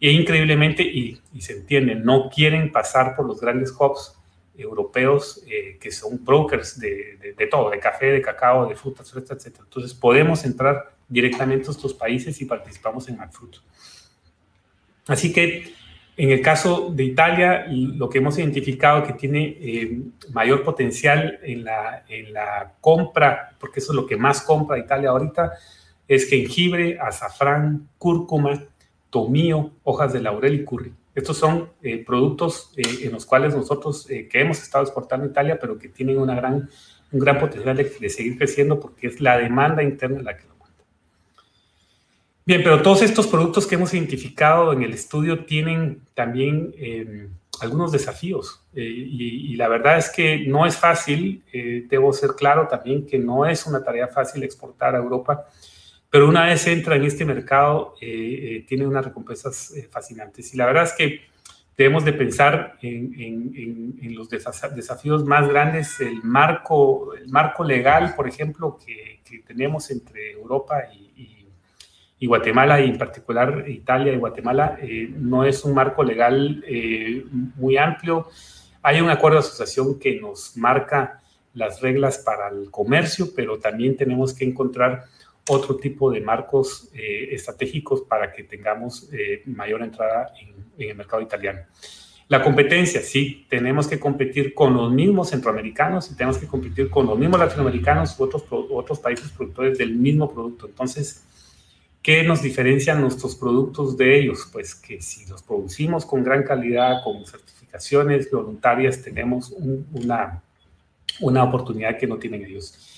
E increíblemente, y, se entiende, no quieren pasar por los grandes hubs europeos que son brokers de, de, todo, de café, de cacao, de frutas, frutas, etc. Entonces podemos entrar directamente a estos países y participamos en Fruit. Así que en el caso de Italia, lo que hemos identificado que tiene eh, mayor potencial en la, en la compra, porque eso es lo que más compra Italia ahorita, es jengibre, azafrán, cúrcuma, tomillo, hojas de laurel y curry. Estos son eh, productos eh, en los cuales nosotros que hemos estado exportando a Italia, pero que tienen una gran, un gran potencial de, de seguir creciendo porque es la demanda interna la que Bien, pero todos estos productos que hemos identificado en el estudio tienen también eh, algunos desafíos eh, y, la verdad es que no es fácil, eh, debo ser claro también que no es una tarea fácil exportar a Europa, pero una vez entra en este mercado tiene unas recompensas fascinantes y la verdad es que debemos de pensar en, los desafíos más grandes, el marco, el marco legal, por ejemplo, que, tenemos entre Europa y y Guatemala, y en particular Italia y Guatemala, eh, no es un marco legal eh, muy amplio. Hay un acuerdo de asociación que nos marca las reglas para el comercio, pero también tenemos que encontrar otro tipo de marcos eh, estratégicos para que tengamos mayor entrada en, el mercado italiano. La competencia, sí, tenemos que competir con los mismos centroamericanos y tenemos que competir con los mismos latinoamericanos u otros, otros países productores del mismo producto. Entonces, ¿Qué nos diferencian nuestros productos de ellos? Pues que si los producimos con gran calidad, con certificaciones voluntarias, tenemos una, una oportunidad que no tienen ellos.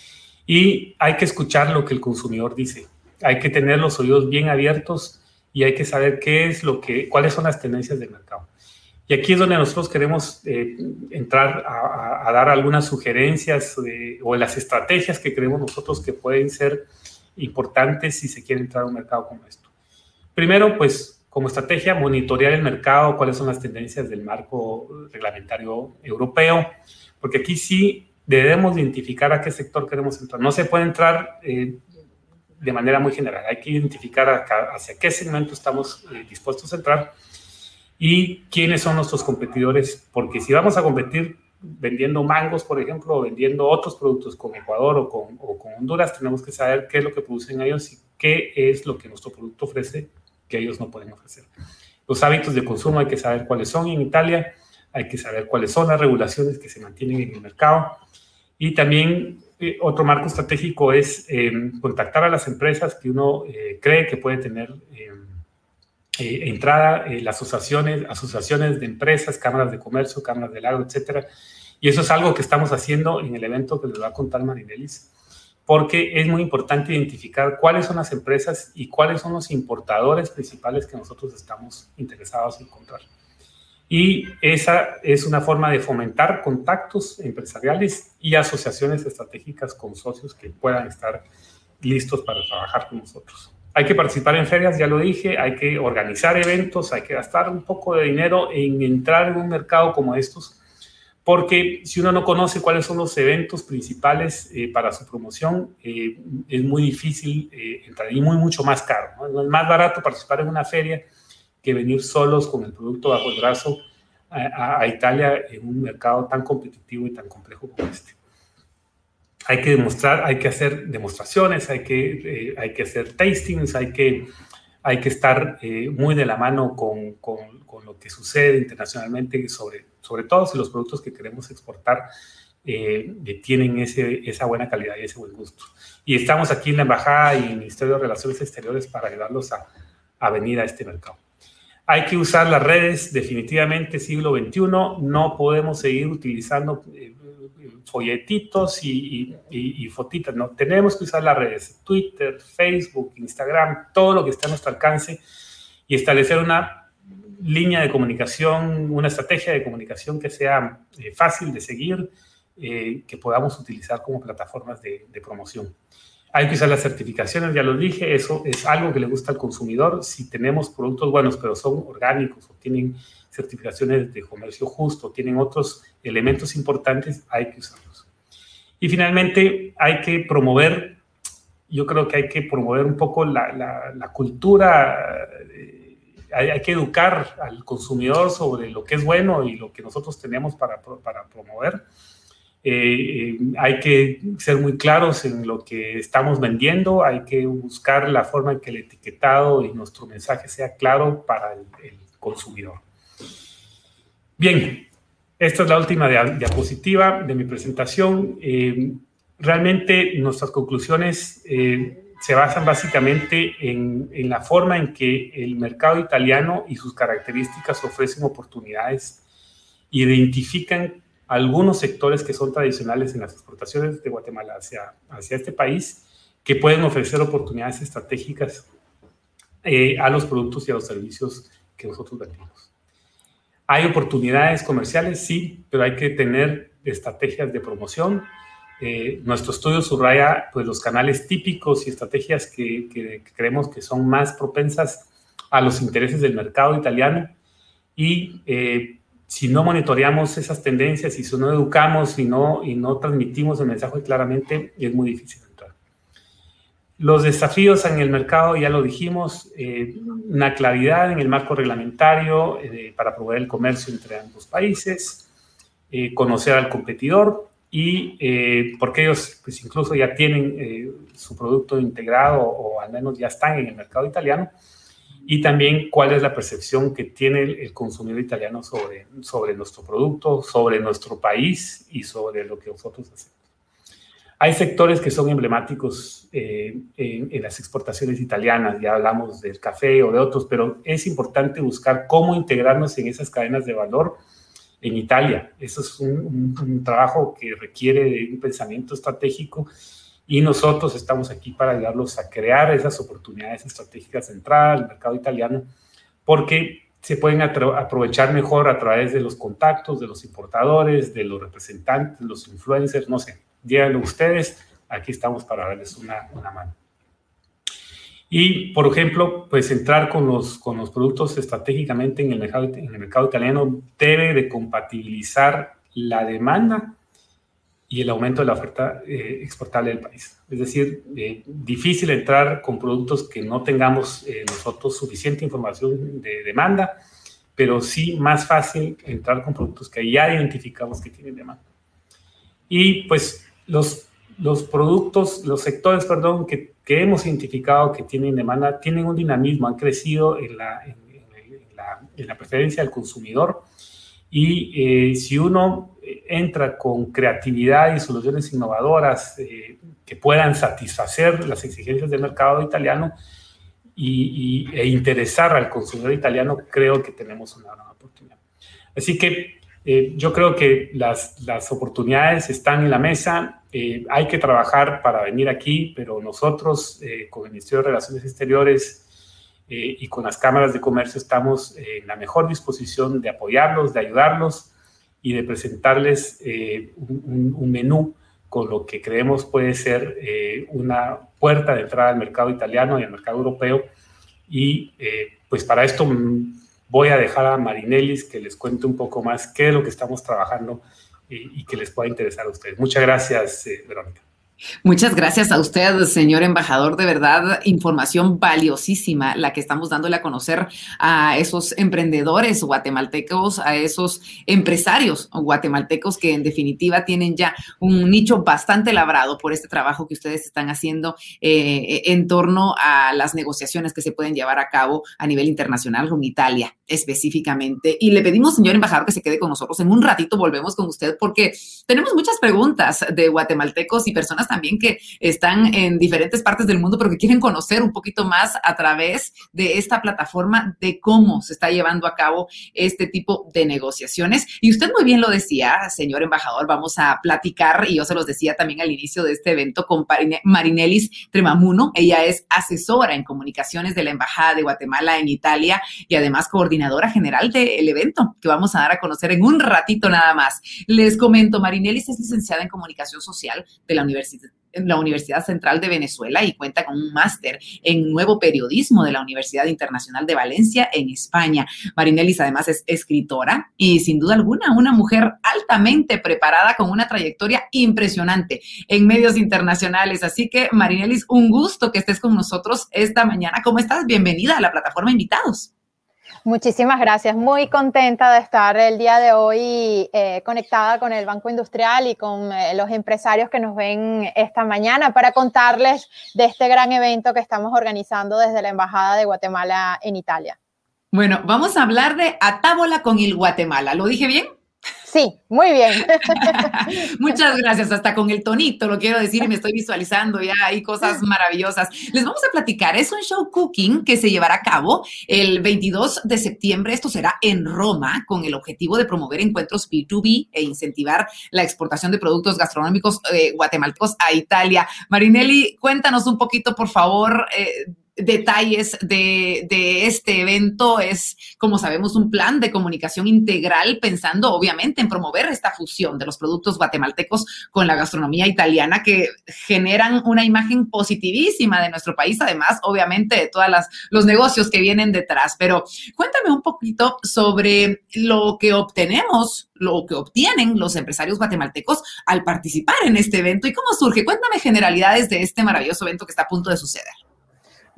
Y hay que escuchar lo que el consumidor dice. Hay que tener los oídos bien abiertos y hay que saber qué es lo que, cuáles son las tendencias del mercado. Y aquí es donde nosotros queremos eh, entrar a, dar algunas sugerencias o las estrategias que creemos nosotros que pueden ser importantes si se quiere entrar a un mercado como esto. Primero, pues como estrategia, monitorear el mercado, cuáles son las tendencias del marco reglamentario europeo, porque aquí sí debemos identificar a qué sector queremos entrar. No se puede entrar eh, de manera muy general, hay que identificar hacia qué segmento estamos eh, dispuestos a entrar y quiénes son nuestros competidores, porque si vamos a competir vendiendo mangos, por ejemplo, o vendiendo otros productos con Ecuador o con, Honduras, tenemos que saber qué es lo que producen ellos y qué es lo que nuestro producto ofrece que ellos no pueden ofrecer. Los hábitos de consumo hay que saber cuáles son en Italia, hay que saber cuáles son las regulaciones que se mantienen en el mercado y también eh, otro marco estratégico es eh, contactar a las empresas que uno eh, cree que puede tener entrada, las asociaciones, asociaciones de empresas, cámaras de comercio, cámaras del agro, etcétera. Y eso es algo que estamos haciendo en el evento que les va a contar Marinelis, porque es muy importante identificar cuáles son las empresas y cuáles son los importadores principales que nosotros estamos interesados en encontrar. Y esa es una forma de fomentar contactos empresariales y asociaciones estratégicas con socios que puedan estar listos para trabajar con nosotros. Hay que participar en ferias, ya lo dije, hay que organizar eventos, hay que gastar un poco de dinero en entrar en un mercado como estos, porque si uno no conoce cuáles son los eventos principales eh, para su promoción, eh, es muy difícil eh, entrar y muy, mucho más caro. Es más barato participar en una feria que venir solos con el producto bajo el brazo a, a Italia en un mercado tan competitivo y tan complejo como este. hay que demostrar, hay que hacer demostraciones, hay que, hay que hacer tastings, hay que, hay que estar muy de la mano con, con, con, lo que sucede internacionalmente, sobre, sobre todo si los productos que queremos exportar tienen ese, esa buena calidad y ese buen gusto. Y estamos aquí en la Embajada y el Ministerio de Relaciones Exteriores para ayudarlos a, a venir a este mercado. Hay que usar las redes, definitivamente siglo XXI, no podemos seguir utilizando eh, folletitos y, y, fotitas, no, tenemos que usar las redes, Twitter, Facebook, Instagram, todo lo que está a nuestro alcance y establecer una línea de comunicación, una estrategia de comunicación que sea eh, fácil de seguir, eh, que podamos utilizar como plataformas de, de promoción. Hay que usar las certificaciones, ya lo dije, eso es algo que le gusta al consumidor. Si tenemos productos buenos, pero son orgánicos o tienen certificaciones de comercio justo, tienen otros elementos importantes, hay que usarlos. Y finalmente, hay que promover, yo creo que hay que promover un poco la, la, cultura, eh, hay, hay, que educar al consumidor sobre lo que es bueno y lo que nosotros tenemos para, para promover eh, hay que ser muy claros en lo que estamos vendiendo, hay que buscar la forma en que el etiquetado y nuestro mensaje sea claro para el, consumidor. Bien, esta es la última diapositiva de mi presentación. Eh, realmente nuestras conclusiones eh, se basan básicamente en, en, la forma en que el mercado italiano y sus características ofrecen oportunidades, identifican algunos sectores que son tradicionales en las exportaciones de Guatemala hacia, hacia este país, que pueden ofrecer oportunidades estratégicas eh, a los productos y a los servicios que nosotros vendemos. ¿Hay oportunidades comerciales? Sí, pero hay que tener estrategias de promoción. Eh, nuestro estudio subraya pues, los canales típicos y estrategias que, que, que creemos que son más propensas a los intereses del mercado italiano y eh, si no monitoreamos esas tendencias si no educamos y no, y no transmitimos el mensaje claramente, es muy difícil entrar. Los desafíos en el mercado, ya lo dijimos, eh, una claridad en el marco reglamentario eh, para promover el comercio entre ambos países, eh, conocer al competidor y porque ellos pues incluso ya tienen su producto integrado o al menos ya están en el mercado italiano, y también cuál es la percepción que tiene el consumidor italiano sobre, sobre nuestro producto, sobre nuestro país y sobre lo que nosotros hacemos. Hay sectores que son emblemáticos eh, en, en, las exportaciones italianas, ya hablamos del café o de otros, pero es importante buscar cómo integrarnos en esas cadenas de valor en Italia. Eso es un, un, un trabajo que requiere un pensamiento estratégico y nosotros estamos aquí para ayudarlos a crear esas oportunidades estratégicas de entrada al mercado italiano, porque se pueden aprovechar mejor a través de los contactos de los importadores, de los representantes, los influencers, no sé, díganlo ustedes, aquí estamos para darles una, una mano. Y, por ejemplo, pues entrar con los, con los productos estratégicamente en el, mercado, en el mercado italiano debe de compatibilizar la demanda y el aumento de la oferta eh, exportable del país. Es decir, eh, difícil entrar con productos que no tengamos eh, nosotros suficiente información de demanda, pero sí más fácil entrar con productos que ya identificamos que tienen demanda. Y pues los, los productos, los sectores, perdón, que, que hemos identificado que tienen demanda, tienen un dinamismo, han crecido en la, en, en la, en la preferencia del consumidor y eh, si uno eh, entra con creatividad y soluciones innovadoras eh, que puedan satisfacer las exigencias del mercado italiano y, e interesar al consumidor italiano, creo que tenemos una gran oportunidad. Así que eh, yo creo que las, las, oportunidades están en la mesa. hay que trabajar para venir aquí, pero nosotros, con el Ministerio de Relaciones Exteriores, eh, y con las cámaras de comercio estamos en la mejor disposición de apoyarlos, de ayudarlos y de presentarles eh, un, un, menú con lo que creemos puede ser eh, una puerta de entrada al mercado italiano y al mercado europeo. Y eh, pues para esto voy a dejar a Marinelis que les cuente un poco más qué es lo que estamos trabajando y, y que les pueda interesar a ustedes. Muchas gracias, Verónica. Muchas gracias a usted, señor embajador. De verdad, información valiosísima la que estamos dándole a conocer a esos emprendedores guatemaltecos, a esos empresarios guatemaltecos que en definitiva tienen ya un nicho bastante labrado por este trabajo que ustedes están haciendo eh, en torno a las negociaciones que se pueden llevar a cabo a nivel internacional con Italia específicamente. Y le pedimos, señor embajador, que se quede con nosotros. En un ratito volvemos con usted porque tenemos muchas preguntas de guatemaltecos y personas también que están en diferentes partes del mundo, pero que quieren conocer un poquito más a través de esta plataforma de cómo se está llevando a cabo este tipo de negociaciones. Y usted muy bien lo decía, señor embajador, vamos a platicar, y yo se los decía también al inicio de este evento, con Marinelis Tremamuno. Ella es asesora en comunicaciones de la Embajada de Guatemala en Italia y además coordinadora general del evento que vamos a dar a conocer en un ratito nada más. Les comento, Marinelis es licenciada en comunicación social de la Universidad la Universidad Central de Venezuela y cuenta con un máster en nuevo periodismo de la Universidad Internacional de Valencia en España. Marinelis además es escritora y sin duda alguna una mujer altamente preparada con una trayectoria impresionante en medios internacionales. Así que Marinelis, un gusto que estés con nosotros esta mañana. ¿Cómo estás? Bienvenida a la plataforma Invitados. Muchísimas gracias. Muy contenta de estar el día de hoy eh, conectada con el Banco Industrial y con eh, los empresarios que nos ven esta mañana para contarles de este gran evento que estamos organizando desde la Embajada de Guatemala en Italia. Bueno, vamos a hablar de Atábola con el Guatemala. ¿Lo dije bien? Sí, muy bien. Muchas gracias, hasta con el tonito lo quiero decir y me estoy visualizando ya hay cosas maravillosas. Les vamos a platicar, es un show cooking que se llevará a cabo el 22 de septiembre, esto será en Roma con el objetivo de promover encuentros B2B e incentivar la exportación de productos gastronómicos eh, guatemaltecos a Italia. Marinelli, cuéntanos un poquito, por favor. Eh, detalles de, de, este evento. Es, como sabemos, un plan de comunicación integral pensando obviamente en promover esta fusión de los productos guatemaltecos con la gastronomía italiana que generan una imagen positivísima de nuestro país, además, obviamente, de todos los negocios que vienen detrás. Pero cuéntame un poquito sobre lo que obtenemos, lo que obtienen los empresarios guatemaltecos al participar en este evento y cómo surge. Cuéntame generalidades de este maravilloso evento que está a punto de suceder.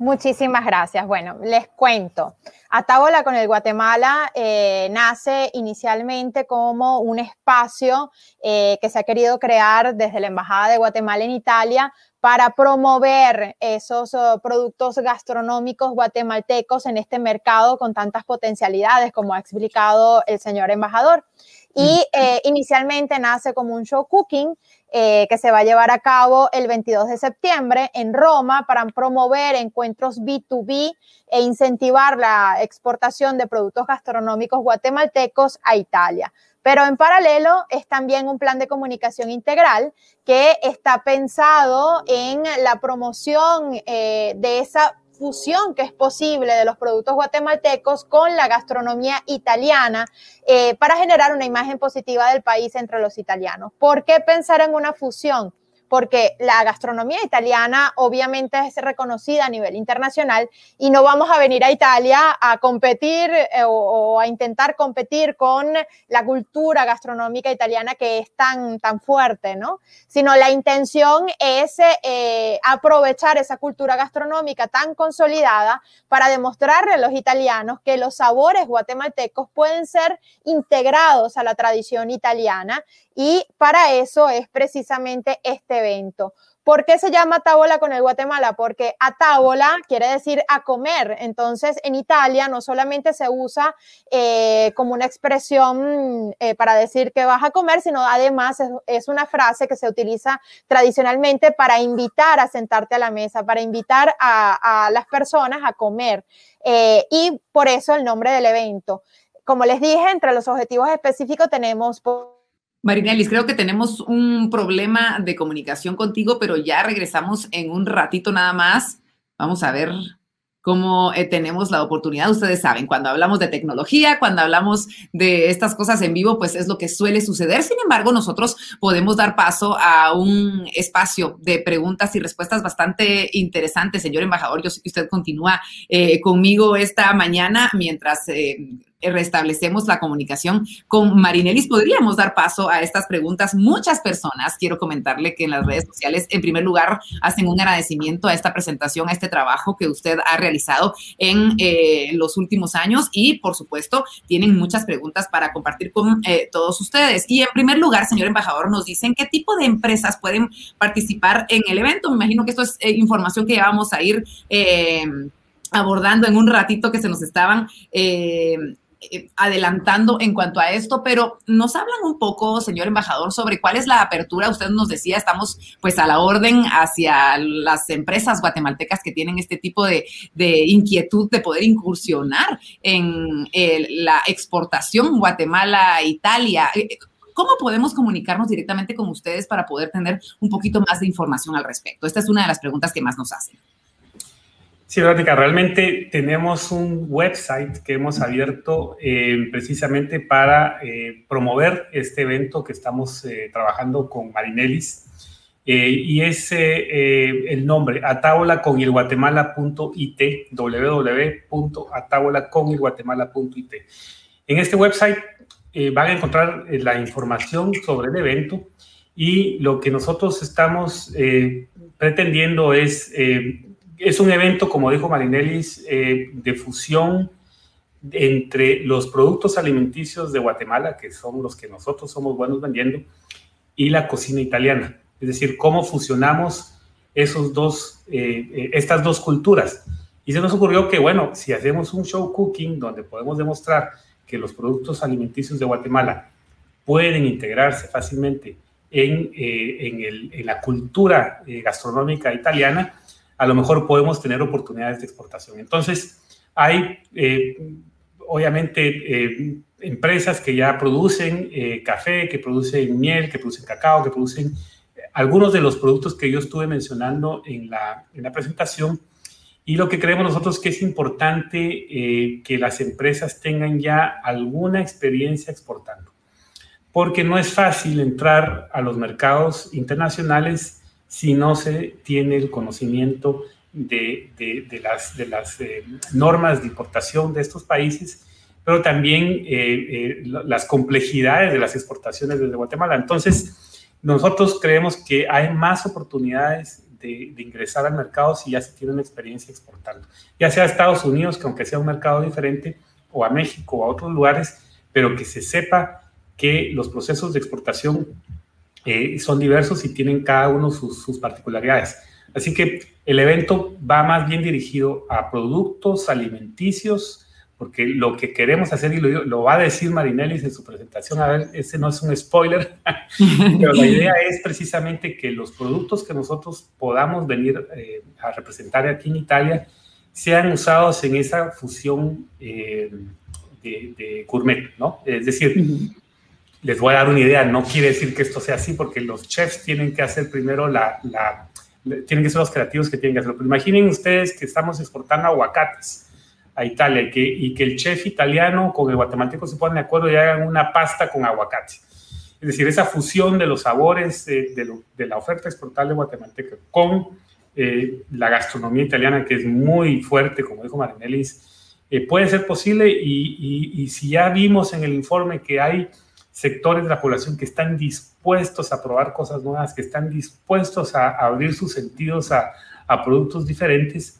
Muchísimas gracias. Bueno, les cuento. Atábola con el Guatemala eh, nace inicialmente como un espacio eh, que se ha querido crear desde la Embajada de Guatemala en Italia para promover esos oh, productos gastronómicos guatemaltecos en este mercado con tantas potencialidades, como ha explicado el señor embajador. Y eh, inicialmente nace como un show cooking eh, que se va a llevar a cabo el 22 de septiembre en Roma para promover encuentros B2B e incentivar la exportación de productos gastronómicos guatemaltecos a Italia. Pero en paralelo es también un plan de comunicación integral que está pensado en la promoción eh, de esa fusión que es posible de los productos guatemaltecos con la gastronomía italiana eh, para generar una imagen positiva del país entre los italianos. ¿Por qué pensar en una fusión? Porque la gastronomía italiana obviamente es reconocida a nivel internacional y no vamos a venir a Italia a competir eh, o, a intentar competir con la cultura gastronómica italiana que es tan, tan fuerte, ¿no? Sino la intención es eh, aprovechar esa cultura gastronómica tan consolidada para demostrarle a los italianos que los sabores guatemaltecos pueden ser integrados a la tradición italiana y para eso es precisamente este evento. ¿Por qué se llama tábola con el Guatemala? Porque a tábola quiere decir a comer. Entonces, en Italia no solamente se usa eh, como una expresión eh, para decir que vas a comer, sino además es, una frase que se utiliza tradicionalmente para invitar a sentarte a la mesa, para invitar a, las personas a comer. Eh, y por eso el nombre del evento. Como les dije, entre los objetivos específicos tenemos... Marinelis, creo que tenemos un problema de comunicación contigo, pero ya regresamos en un ratito nada más. Vamos a ver cómo eh, tenemos la oportunidad. Ustedes saben, cuando hablamos de tecnología, cuando hablamos de estas cosas en vivo, pues es lo que suele suceder. Sin embargo, nosotros podemos dar paso a un espacio de preguntas y respuestas bastante interesantes. Señor embajador, yo sé que usted continúa eh, conmigo esta mañana mientras... Eh, restablecemos la comunicación con Marinelis, podríamos dar paso a estas preguntas. Muchas personas, quiero comentarle que en las redes sociales, en primer lugar, hacen un agradecimiento a esta presentación, a este trabajo que usted ha realizado en eh, los últimos años y, por supuesto, tienen muchas preguntas para compartir con eh, todos ustedes. Y en primer lugar, señor embajador, nos dicen qué tipo de empresas pueden participar en el evento. Me imagino que esto es eh, información que ya vamos a ir abordando en un ratito que se nos estaban adelantando en cuanto a esto, pero nos hablan un poco, señor embajador, sobre cuál es la apertura. Usted nos decía, estamos pues a la orden hacia las empresas guatemaltecas que tienen este tipo de, inquietud de poder incursionar en la exportación Guatemala-Italia. Eh, ¿Cómo podemos comunicarnos directamente con ustedes para poder tener un poquito más de información al respecto? Esta es una de las preguntas que más nos hacen. Sí, Verónica, realmente tenemos un website que hemos abierto eh, precisamente para eh, promover este evento que estamos eh, trabajando con Marinelis. y es el nombre, ataulaconilguatemala.it, www.ataulaconilguatemala.it. En este website van a encontrar la información sobre el evento y lo que nosotros estamos pretendiendo es es un evento, como dijo Marinelis, eh, de fusión entre los productos alimenticios de Guatemala, que son los que nosotros somos buenos vendiendo, y la cocina italiana. Es decir, cómo fusionamos esos dos, eh, eh, estas dos culturas. Y se nos ocurrió que, bueno, si hacemos un show cooking donde podemos demostrar que los productos alimenticios de Guatemala pueden integrarse fácilmente en, en la cultura gastronómica italiana, a lo mejor podemos tener oportunidades de exportación. Entonces, hay eh, obviamente eh, empresas que ya producen eh, café, que producen miel, que producen cacao, que producen algunos de los productos que yo estuve mencionando en la, en la presentación. Y lo que creemos nosotros que es importante que las empresas tengan ya alguna experiencia exportando, porque no es fácil entrar a los mercados internacionales si no se tiene el conocimiento de, las, de las eh, normas de importación de estos países, pero también eh, eh, las complejidades de las exportaciones desde Guatemala. Entonces, nosotros creemos que hay más oportunidades de, ingresar al mercado si ya se tiene una experiencia exportando, ya sea a Estados Unidos, que aunque sea un mercado diferente, o a México o a otros lugares, pero que se sepa que los procesos de exportación eh, son diversos y tienen cada uno sus, particularidades. Así que el evento va más bien dirigido a productos alimenticios, porque lo que queremos hacer, y lo, va a decir Marinelis en su presentación, a ver, ese no es un spoiler, pero la idea es precisamente que los productos que nosotros podamos venir eh, a representar aquí en Italia sean usados en esa fusión eh, de, de, gourmet, ¿no? Es decir, les voy a dar una idea, no quiere decir que esto sea así, porque los chefs tienen que hacer primero la, tienen que ser los creativos que tienen que hacerlo. Pero imaginen ustedes que estamos exportando aguacates a Italia y que, y que el chef italiano con el guatemalteco se ponen de acuerdo y hagan una pasta con aguacate. Es decir, esa fusión de los sabores de, de, la oferta exportable guatemalteca con eh, la gastronomía italiana, que es muy fuerte, como dijo Marinelis, eh, puede ser posible y, y, y si ya vimos en el informe que hay sectores de la población que están dispuestos a probar cosas nuevas, que están dispuestos a, abrir sus sentidos a, productos diferentes,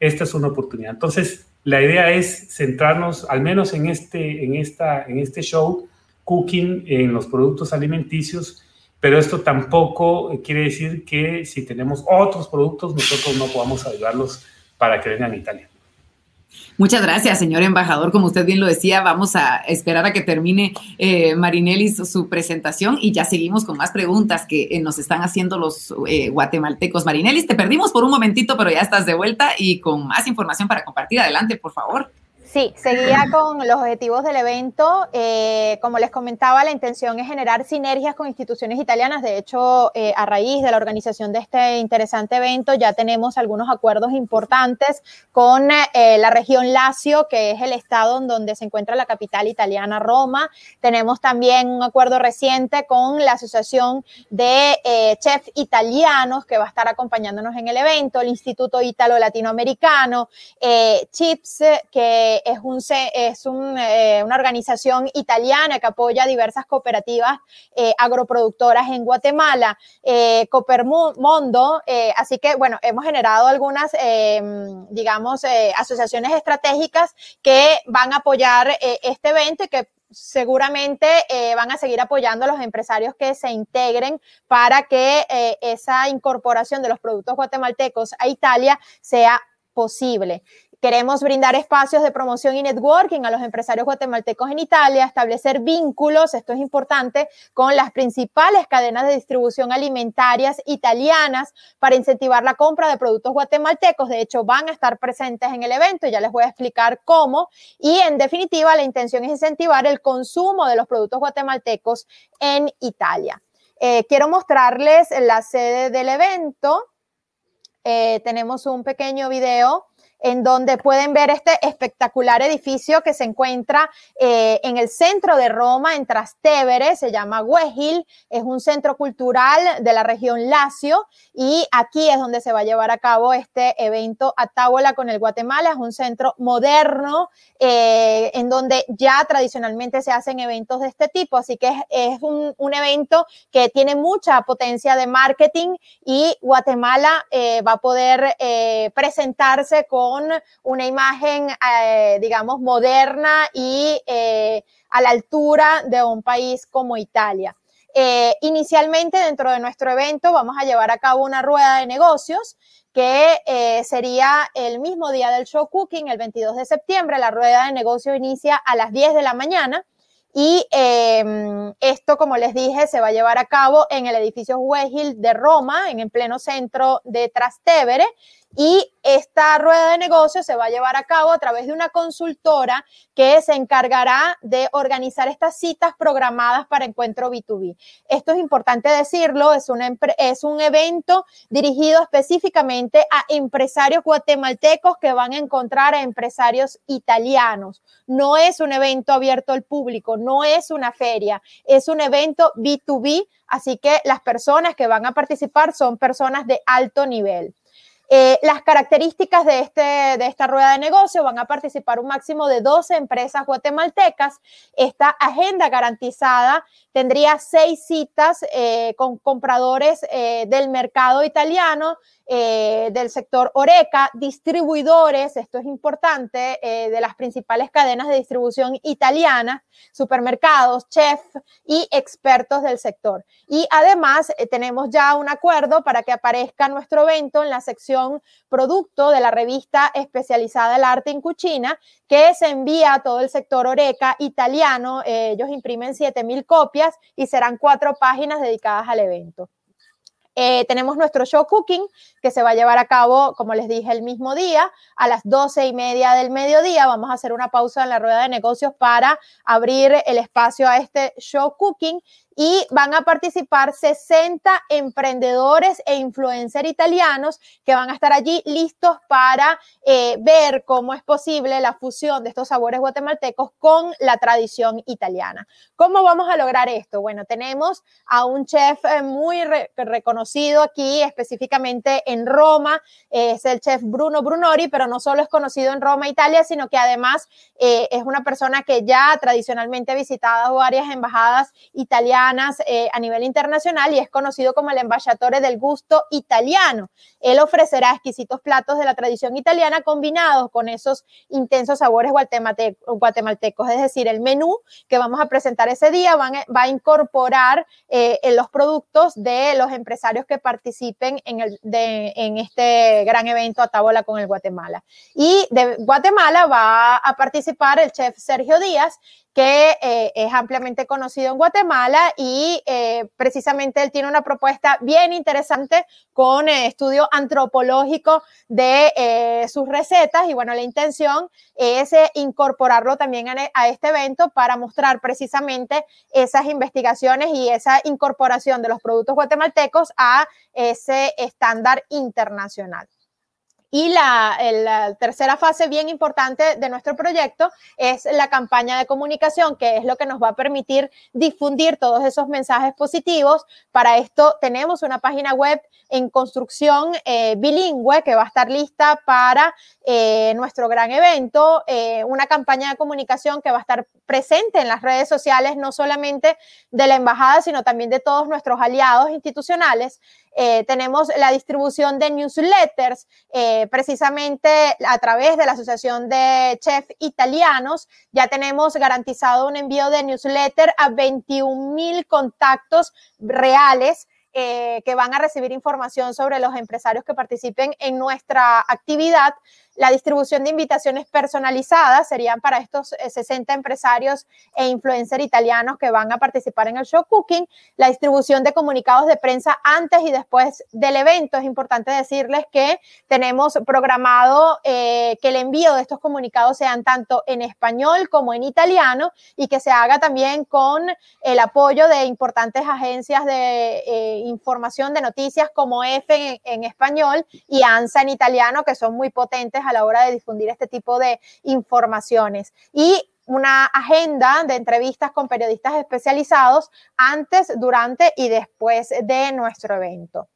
esta es una oportunidad. Entonces, la idea es centrarnos, al menos en este, en esta, en este show, cooking en los productos alimenticios, pero esto tampoco quiere decir que si tenemos otros productos, nosotros no podamos ayudarlos para que vengan a Italia. Muchas gracias, señor embajador. Como usted bien lo decía, vamos a esperar a que termine eh, Marinelli su, presentación y ya seguimos con más preguntas que eh, nos están haciendo los eh, guatemaltecos. Marinelis, te perdimos por un momentito, pero ya estás de vuelta y con más información para compartir. Adelante, por favor. Sí, seguía con los objetivos del evento. Eh, como les comentaba, la intención es generar sinergias con instituciones italianas. De hecho, eh, a raíz de la organización de este interesante evento, ya tenemos algunos acuerdos importantes con eh, la región Lazio, que es el estado en donde se encuentra la capital italiana, Roma. Tenemos también un acuerdo reciente con la Asociación de Chefs Italianos, que va a estar acompañándonos en el evento, el Instituto Ítalo Latinoamericano, CHIPS, que es, un, es una organización italiana que apoya diversas cooperativas agroproductoras en Guatemala, Copermondo. así que, bueno, hemos generado algunas, digamos, asociaciones estratégicas que van a apoyar este evento y que seguramente eh, van a seguir apoyando a los empresarios que se integren para que eh, esa incorporación de los productos guatemaltecos a Italia sea posible. Queremos brindar espacios de promoción y networking a los empresarios guatemaltecos en Italia, establecer vínculos, esto es importante, con las principales cadenas de distribución alimentarias italianas para incentivar la compra de productos guatemaltecos. De hecho, van a estar presentes en el evento, ya les voy a explicar cómo. Y en definitiva, la intención es incentivar el consumo de los productos guatemaltecos en Italia. Eh, quiero mostrarles la sede del evento. Eh, tenemos un pequeño video en donde pueden ver este espectacular edificio que se encuentra eh, en el centro de Roma, en Trastevere, se llama Huejil, es un centro cultural de la región Lacio y aquí es donde se va a llevar a cabo este evento Atábola con el Guatemala, es un centro moderno eh, en donde ya tradicionalmente se hacen eventos de este tipo, así que es, un, evento que tiene mucha potencia de marketing y Guatemala eh, va a poder presentarse con una imagen, eh, digamos, moderna y eh, a la altura de un país como Italia. Eh, inicialmente, dentro de nuestro evento, vamos a llevar a cabo una rueda de negocios que sería el mismo día del show cooking, el 22 de septiembre. La rueda de negocios inicia a las 10 de la mañana. Y em, esto, como les dije, se va a llevar a cabo en el edificio Wehil de Roma, en el pleno centro de Trastevere. Y esta rueda de negocios se va a llevar a cabo a través de una consultora que se encargará de organizar estas citas programadas para encuentro B2B. Esto es importante decirlo, es un, es un evento dirigido específicamente a empresarios guatemaltecos que van a encontrar a empresarios italianos. No es un evento abierto al público, no es una feria, es un evento B2B, así que las personas que van a participar son personas de alto nivel. Eh, las características de, este, de esta rueda de negocio van a participar un máximo de 12 empresas guatemaltecas. Esta agenda garantizada tendría seis citas eh, con compradores eh, del mercado italiano, del sector Oreca, distribuidores, esto es importante, de las principales cadenas de distribución italianas, supermercados, chef y expertos del sector. Y además tenemos ya un acuerdo para que aparezca nuestro evento en la sección producto de la revista especializada El Arte en Cucina, que se envía a todo el sector Oreca italiano. Eh, ellos imprimen 7000 copias y serán cuatro páginas dedicadas al evento. Eh, tenemos nuestro show cooking que se va a llevar a cabo, como les dije, el mismo día a las doce y media del mediodía. Vamos a hacer una pausa en la rueda de negocios para abrir el espacio a este show cooking y van a participar 60 emprendedores e influencers italianos que van a estar allí listos para eh, ver cómo es posible la fusión de estos sabores guatemaltecos con la tradición italiana. ¿Cómo vamos a lograr esto? Bueno, tenemos a un chef eh, muy reconocido aquí, específicamente en Roma, es el chef Bruno Brunori, pero no solo es conocido en Roma, Italia, sino que además eh, es una persona que ya tradicionalmente ha visitado varias embajadas italianas eh, a nivel internacional y es conocido como el embajador del gusto italiano. Él ofrecerá exquisitos platos de la tradición italiana combinados con esos intensos sabores guatemaltecos. Es decir, el menú que vamos a presentar ese día va a incorporar eh, los productos de los empresarios que participen en, en este gran evento a Tabola con el Guatemala. Y de Guatemala va a participar el chef Sergio Díaz, que eh, es ampliamente conocido en Guatemala y eh, precisamente él tiene una propuesta bien interesante con eh, estudio antropológico de sus recetas y bueno, la intención es incorporarlo también a, este evento para mostrar precisamente esas investigaciones y esa incorporación de los productos guatemaltecos a ese estándar internacional. Y la, tercera fase bien importante de nuestro proyecto es la campaña de comunicación, que es lo que nos va a permitir difundir todos esos mensajes positivos. Para esto tenemos una página web en construcción eh, bilingüe que va a estar lista para eh, nuestro gran evento, eh, una campaña de comunicación que va a estar presente en las redes sociales, no solamente de la embajada, sino también de todos nuestros aliados institucionales. Tenemos la distribución de newsletters, precisamente a través de la Asociación de Chefs Italianos. Ya tenemos garantizado un envío de newsletter a 21 mil contactos reales eh, que van a recibir información sobre los empresarios que participen en nuestra actividad. La distribución de invitaciones personalizadas serían para estos 60 eh, empresarios e influencers italianos que van a participar en el show cooking. La distribución de comunicados de prensa antes y después del evento. Es importante decirles que tenemos programado eh, que el envío de estos comunicados sean tanto en español como en italiano y que se haga también con el apoyo de importantes agencias de eh, información de noticias como EFE en español y ANSA en italiano, que son muy potentes a la hora de difundir este tipo de informaciones. Y una agenda de entrevistas con periodistas especializados antes, durante y después de nuestro evento.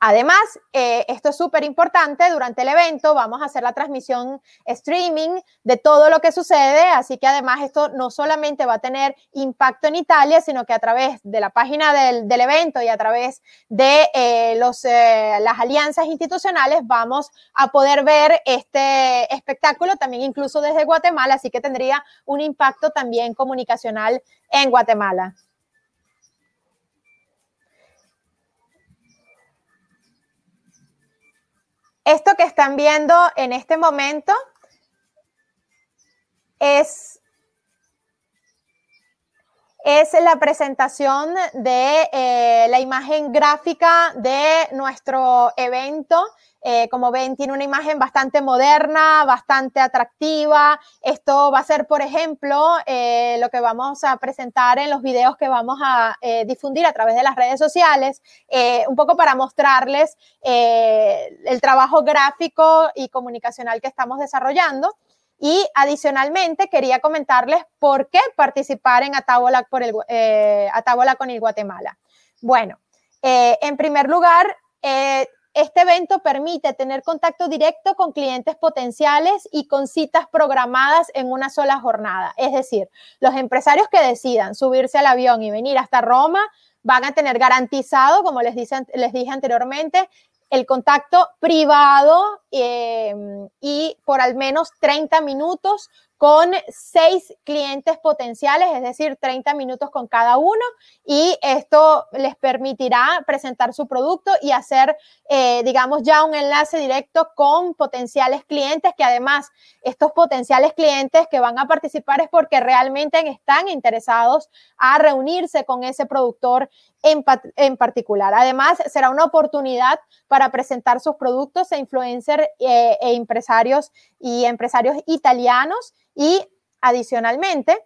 Además, eh, esto es súper importante, durante el evento vamos a hacer la transmisión streaming de todo lo que sucede, así que además esto no solamente va a tener impacto en Italia, sino que a través de la página del, evento y a través de eh, los, eh, las alianzas institucionales vamos a poder ver este espectáculo también incluso desde Guatemala, así que tendría un impacto también comunicacional en Guatemala. Esto que están viendo en este momento es, es la presentación de eh, la imagen gráfica de nuestro evento eh, como ven, tiene una imagen bastante moderna, bastante atractiva. Esto va a ser, por ejemplo, eh, lo que vamos a presentar en los videos que vamos a difundir a través de las redes sociales, un poco para mostrarles el trabajo gráfico y comunicacional que estamos desarrollando. Y adicionalmente quería comentarles por qué participar en Atábola, por el, con el Guatemala. Bueno, en primer lugar, este evento permite tener contacto directo con clientes potenciales y con citas programadas en una sola jornada. Es decir, los empresarios que decidan subirse al avión y venir hasta Roma van a tener garantizado, como les dije anteriormente, el contacto privado eh, y por al menos 30 minutos con seis clientes potenciales, es decir, 30 minutos con cada uno, y esto les permitirá presentar su producto y hacer, eh, digamos, ya un enlace directo con potenciales clientes, que además estos potenciales clientes que van a participar es porque realmente están interesados a reunirse con ese productor en, particular. Además, será una oportunidad para presentar sus productos a influencers eh, e empresarios y empresarios italianos y adicionalmente,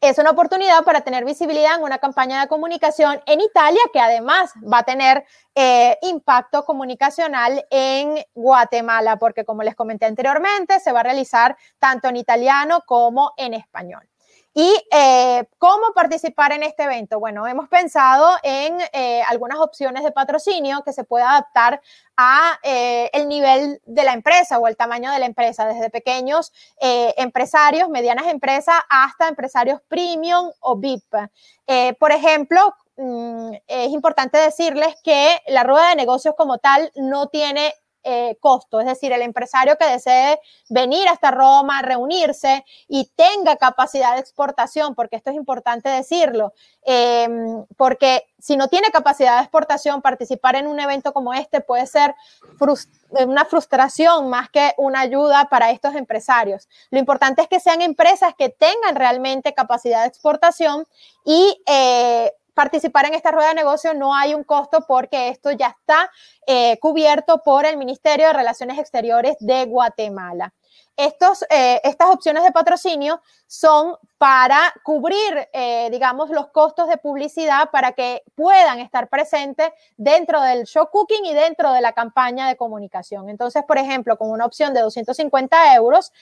es una oportunidad para tener visibilidad en una campaña de comunicación en Italia que además va a tener eh, impacto comunicacional en Guatemala, porque como les comenté anteriormente, se va a realizar tanto en italiano como en español. ¿Y eh, cómo participar en este evento? Bueno, hemos pensado en eh, algunas opciones de patrocinio que se pueda adaptar a eh, el nivel de la empresa o el tamaño de la empresa, desde pequeños empresarios, medianas empresas, hasta empresarios premium o VIP. por ejemplo, mm, es importante decirles que la rueda de negocios como tal no tiene eh, costo, es decir, el empresario que desee venir hasta Roma, reunirse y tenga capacidad de exportación, porque esto es importante decirlo, em, porque si no tiene capacidad de exportación, participar en un evento como este puede ser una frustración más que una ayuda para estos empresarios. Lo importante es que sean empresas que tengan realmente capacidad de exportación y eh, participar en esta rueda de negocio no hay un costo porque esto ya está eh, cubierto por el Ministerio de Relaciones Exteriores de Guatemala. estos, eh, estas opciones de patrocinio son para cubrir, eh, digamos, los costos de publicidad para que puedan estar presentes dentro del show cooking y dentro de la campaña de comunicación. Entonces, por ejemplo, con una opción de 250 euros,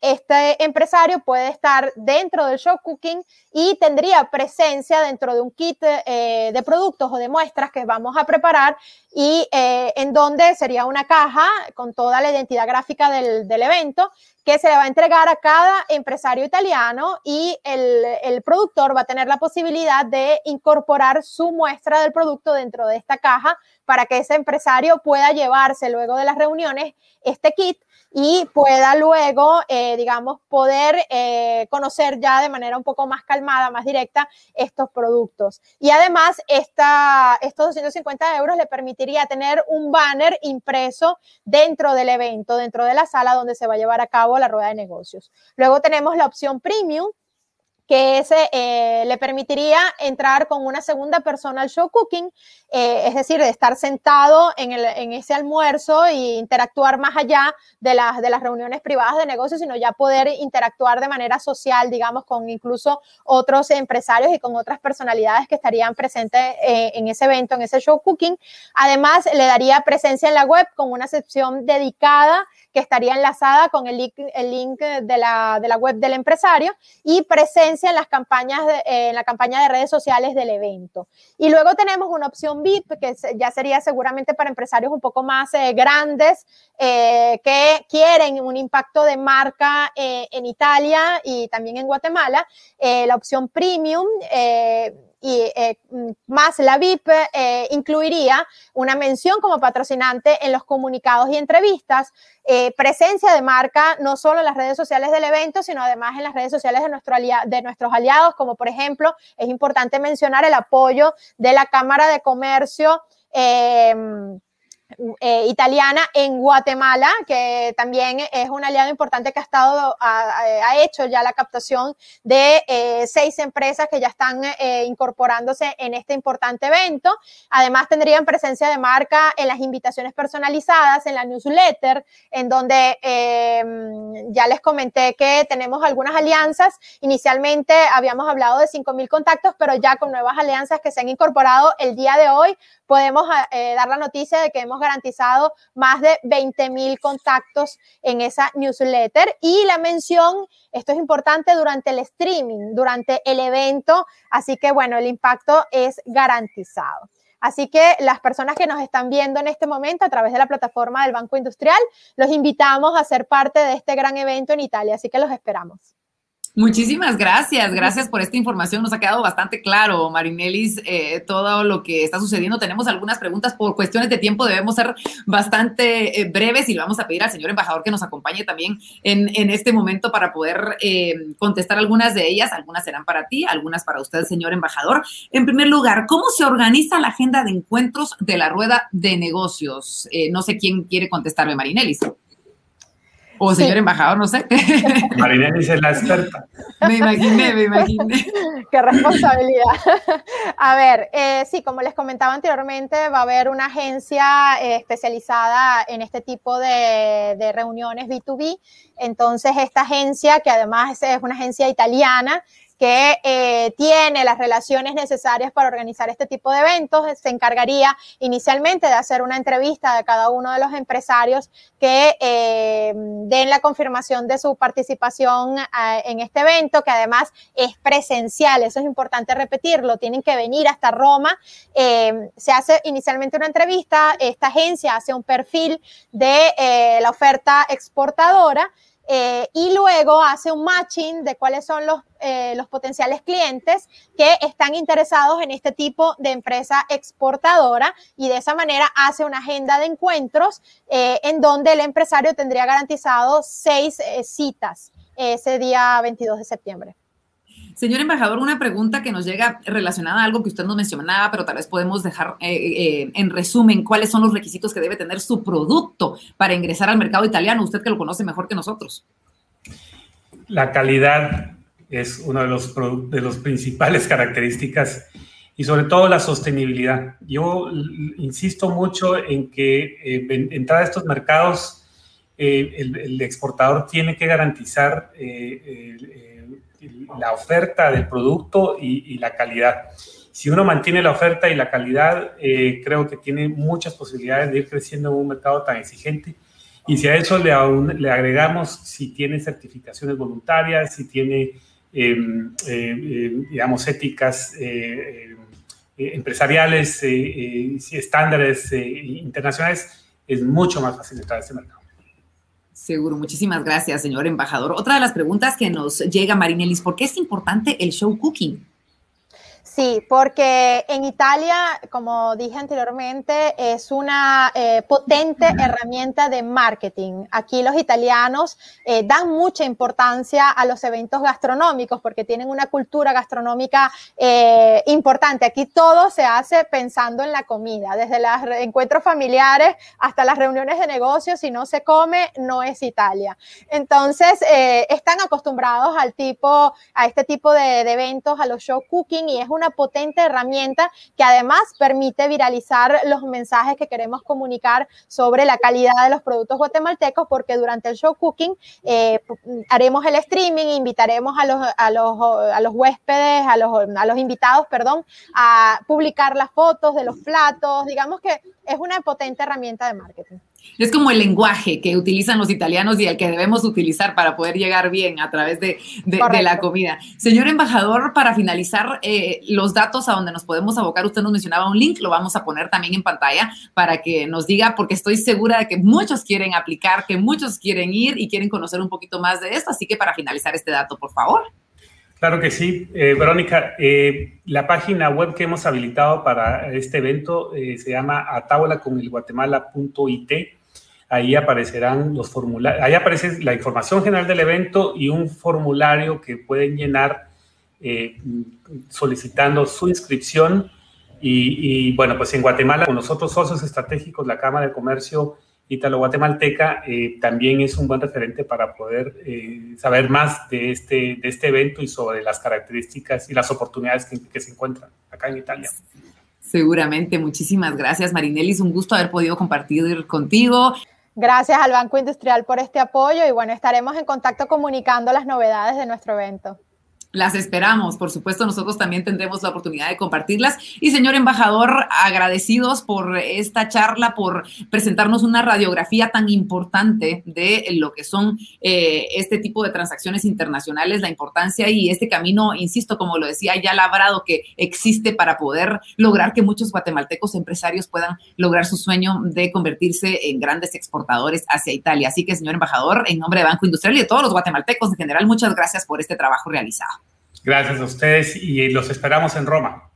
este empresario puede estar dentro del show cooking y tendría presencia dentro de un kit eh, de productos o de muestras que vamos a preparar y eh, en donde sería una caja con toda la identidad gráfica del, del, evento que se le va a entregar a cada empresario italiano y el, el productor va a tener la posibilidad de incorporar su muestra del producto dentro de esta caja para que ese empresario pueda llevarse luego de las reuniones este kit y pueda luego, eh, digamos, poder eh, conocer ya de manera un poco más calmada, más directa, estos productos. Y además, esta, estos 250 euros le permitiría tener un banner impreso dentro del evento, dentro de la sala donde se va a llevar a cabo la rueda de negocios. Luego tenemos la opción premium, que ese eh, le permitiría entrar con una segunda persona al show cooking, eh, es decir, de estar sentado en, el, en, ese almuerzo e interactuar más allá de las, de las reuniones privadas de negocios, sino ya poder interactuar de manera social, digamos, con incluso otros empresarios y con otras personalidades que estarían presentes eh, en ese evento, en ese show cooking. Además, le daría presencia en la web con una sección dedicada que estaría enlazada con el link, el link de, la, de la web del empresario y presencia en las campañas, de, eh, en la campaña de redes sociales del evento. Y luego tenemos una opción VIP, que ya sería seguramente para empresarios un poco más eh, grandes, eh, que quieren un impacto de marca eh, en Italia y también en Guatemala. La opción premium y eh, más la VIP eh, incluiría una mención como patrocinante en los comunicados y entrevistas, eh, presencia de marca no solo en las redes sociales del evento, sino además en las redes sociales de nuestros aliados, como por ejemplo, es importante mencionar el apoyo de la Cámara de Comercio. Eh, eh, italiana en Guatemala, que también es un aliado importante que ha estado, ha, ha hecho ya la captación de eh, seis empresas que ya están eh, incorporándose en este importante evento. Además, tendrían presencia de marca en las invitaciones personalizadas, en la newsletter, en donde em, ya les comenté que tenemos algunas alianzas. Inicialmente habíamos hablado de 5.000 contactos, pero ya con nuevas alianzas que se han incorporado el día de hoy, podemos eh, dar la noticia de que hemos garantizado más de 20 mil contactos en esa newsletter y la mención, esto es importante, durante el streaming, durante el evento, así que bueno, el impacto es garantizado. Así que las personas que nos están viendo en este momento a través de la plataforma del Banco Industrial, los invitamos a ser parte de este gran evento en Italia, así que los esperamos. Muchísimas gracias, gracias por esta información. Nos ha quedado bastante claro, Marinelis, eh, todo lo que está sucediendo. Tenemos algunas preguntas por cuestiones de tiempo, debemos ser bastante eh, breves y le vamos a pedir al señor embajador que nos acompañe también en, en este momento para poder eh, contestar algunas de ellas. Algunas serán para ti, algunas para usted, señor embajador. En primer lugar, ¿cómo se organiza la agenda de encuentros de la rueda de negocios? Eh, no sé quién quiere contestarme, Marinelis. O señor sí. embajador, no sé. Marinelli es la experta. Me imaginé, me imaginé. Qué responsabilidad. A ver, eh, sí, como les comentaba anteriormente, va a haber una agencia eh, especializada en este tipo de, de, reuniones B2B. Entonces, esta agencia, que además es una agencia italiana, que eh, tiene las relaciones necesarias para organizar este tipo de eventos, se encargaría inicialmente de hacer una entrevista de cada uno de los empresarios que eh, den la confirmación de su participación eh, en este evento, que además es presencial, eso es importante repetirlo, tienen que venir hasta Roma. Eh, se hace inicialmente una entrevista, esta agencia hace un perfil de eh, la oferta exportadora. Eh, y luego hace un matching de cuáles son los, eh, los, potenciales clientes que están interesados en este tipo de empresa exportadora y de esa manera hace una agenda de encuentros eh, en donde el empresario tendría garantizado seis eh, citas ese día 22 de septiembre. Señor embajador, una pregunta que nos llega relacionada a algo que usted nos mencionaba, pero tal vez podemos dejar eh, eh, en resumen cuáles son los requisitos que debe tener su producto para ingresar al mercado italiano, usted que lo conoce mejor que nosotros. La calidad es una de los, de los principales características y sobre todo la sostenibilidad. Yo insisto mucho en que eh, entrar a estos mercados el, exportador tiene que garantizar la oferta del producto y, la calidad. Si uno mantiene la oferta y la calidad, creo que tiene muchas posibilidades de ir creciendo en un mercado tan exigente. Y si a eso le, le agregamos si tiene certificaciones voluntarias, si tiene, em, em, digamos, éticas eh, empresariales, eh, eh, estándares internacionales, es mucho más fácil entrar a este mercado. Seguro, muchísimas gracias, señor embajador. Otra de las preguntas que nos llega, Marinelis, ¿por qué es importante el show cooking? Sí, porque en Italia, como dije anteriormente, es una eh, potente herramienta de marketing. Aquí los italianos eh, dan mucha importancia a los eventos gastronómicos porque tienen una cultura gastronómica eh, importante. Aquí todo se hace pensando en la comida, desde los encuentros familiares hasta las reuniones de negocios. Si no se come, no es Italia. Entonces, están acostumbrados al tipo, a este tipo de, de eventos, a los show cooking y es una potente herramienta que además permite viralizar los mensajes que queremos comunicar sobre la calidad de los productos guatemaltecos, porque durante el show cooking eh, haremos el streaming, invitaremos a los, a los, a los huéspedes, a los, a los invitados, perdón, a publicar las fotos de los platos. Digamos que es una potente herramienta de marketing. Es como el lenguaje que utilizan los italianos y el que debemos utilizar para poder llegar bien a través de, la comida. Señor embajador, para finalizar, eh, los datos a donde nos podemos abocar, usted nos mencionaba un link, lo vamos a poner también en pantalla para que nos diga, porque estoy segura de que muchos quieren aplicar, que muchos quieren ir y quieren conocer un poquito más de esto. Así que para finalizar este dato, por favor. Claro que sí. Eh, Verónica, eh, la página web que hemos habilitado para este evento eh, se llama atabolaconelguatemala.it. Ahí aparecerán los formularios, ahí aparece la información general del evento y un formulario que pueden llenar solicitando su inscripción. Y, bueno, pues en Guatemala, con los otros socios estratégicos, la Cámara de Comercio Ítalo-Guatemalteca eh, también es un buen referente para poder eh, saber más de este, de este evento y sobre las características y las oportunidades que, se encuentran acá en Italia. Seguramente, muchísimas gracias Marinelis, un gusto haber podido compartir contigo. Gracias al Banco Industrial por este apoyo y bueno, estaremos en contacto comunicando las novedades de nuestro evento. Las esperamos, por supuesto, nosotros también tendremos la oportunidad de compartirlas. Y señor embajador, agradecidos por esta charla, por presentarnos una radiografía tan importante de lo que son eh, este tipo de transacciones internacionales, la importancia y este camino, insisto, como lo decía, ya labrado que existe para poder lograr que muchos guatemaltecos empresarios puedan lograr su sueño de convertirse en grandes exportadores hacia Italia. Así que, señor embajador, en nombre de Banco Industrial y de todos los guatemaltecos en general, muchas gracias por este trabajo realizado. Gracias a ustedes y los esperamos en Roma.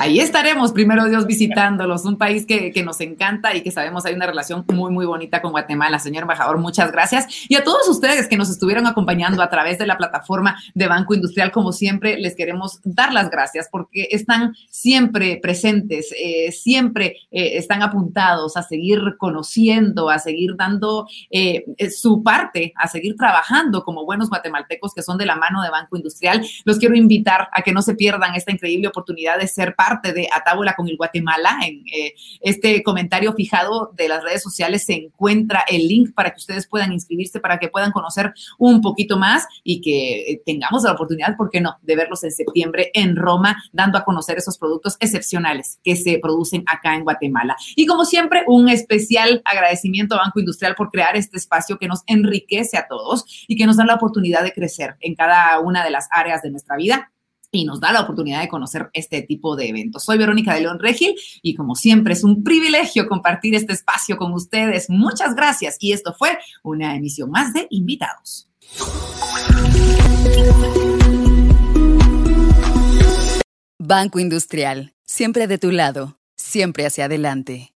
Ahí estaremos, primero Dios, visitándolos, un país que, nos encanta y que sabemos hay una relación muy, muy bonita con Guatemala. Señor embajador, muchas gracias. Y a todos ustedes que nos estuvieron acompañando a través de la plataforma de Banco Industrial, como siempre, les queremos dar las gracias porque están siempre presentes, eh, siempre eh, están apuntados a seguir conociendo, a seguir dando eh, su parte, a seguir trabajando como buenos guatemaltecos que son de la mano de Banco Industrial. Los quiero invitar a que no se pierdan esta increíble oportunidad de ser parte parte de Atábola con el Guatemala. En eh, este comentario fijado de las redes sociales se encuentra el link para que ustedes puedan inscribirse, para que puedan conocer un poquito más y que eh, tengamos la oportunidad, ¿por qué no?, de verlos en septiembre en Roma, dando a conocer esos productos excepcionales que se producen acá en Guatemala. Y como siempre, un especial agradecimiento a Banco Industrial por crear este espacio que nos enriquece a todos y que nos da la oportunidad de crecer en cada una de las áreas de nuestra vida y nos da la oportunidad de conocer este tipo de eventos. Soy Verónica de León Regil y como siempre es un privilegio compartir este espacio con ustedes. Muchas gracias y esto fue una emisión más de Invitados. Banco Industrial, siempre de tu lado, siempre hacia adelante.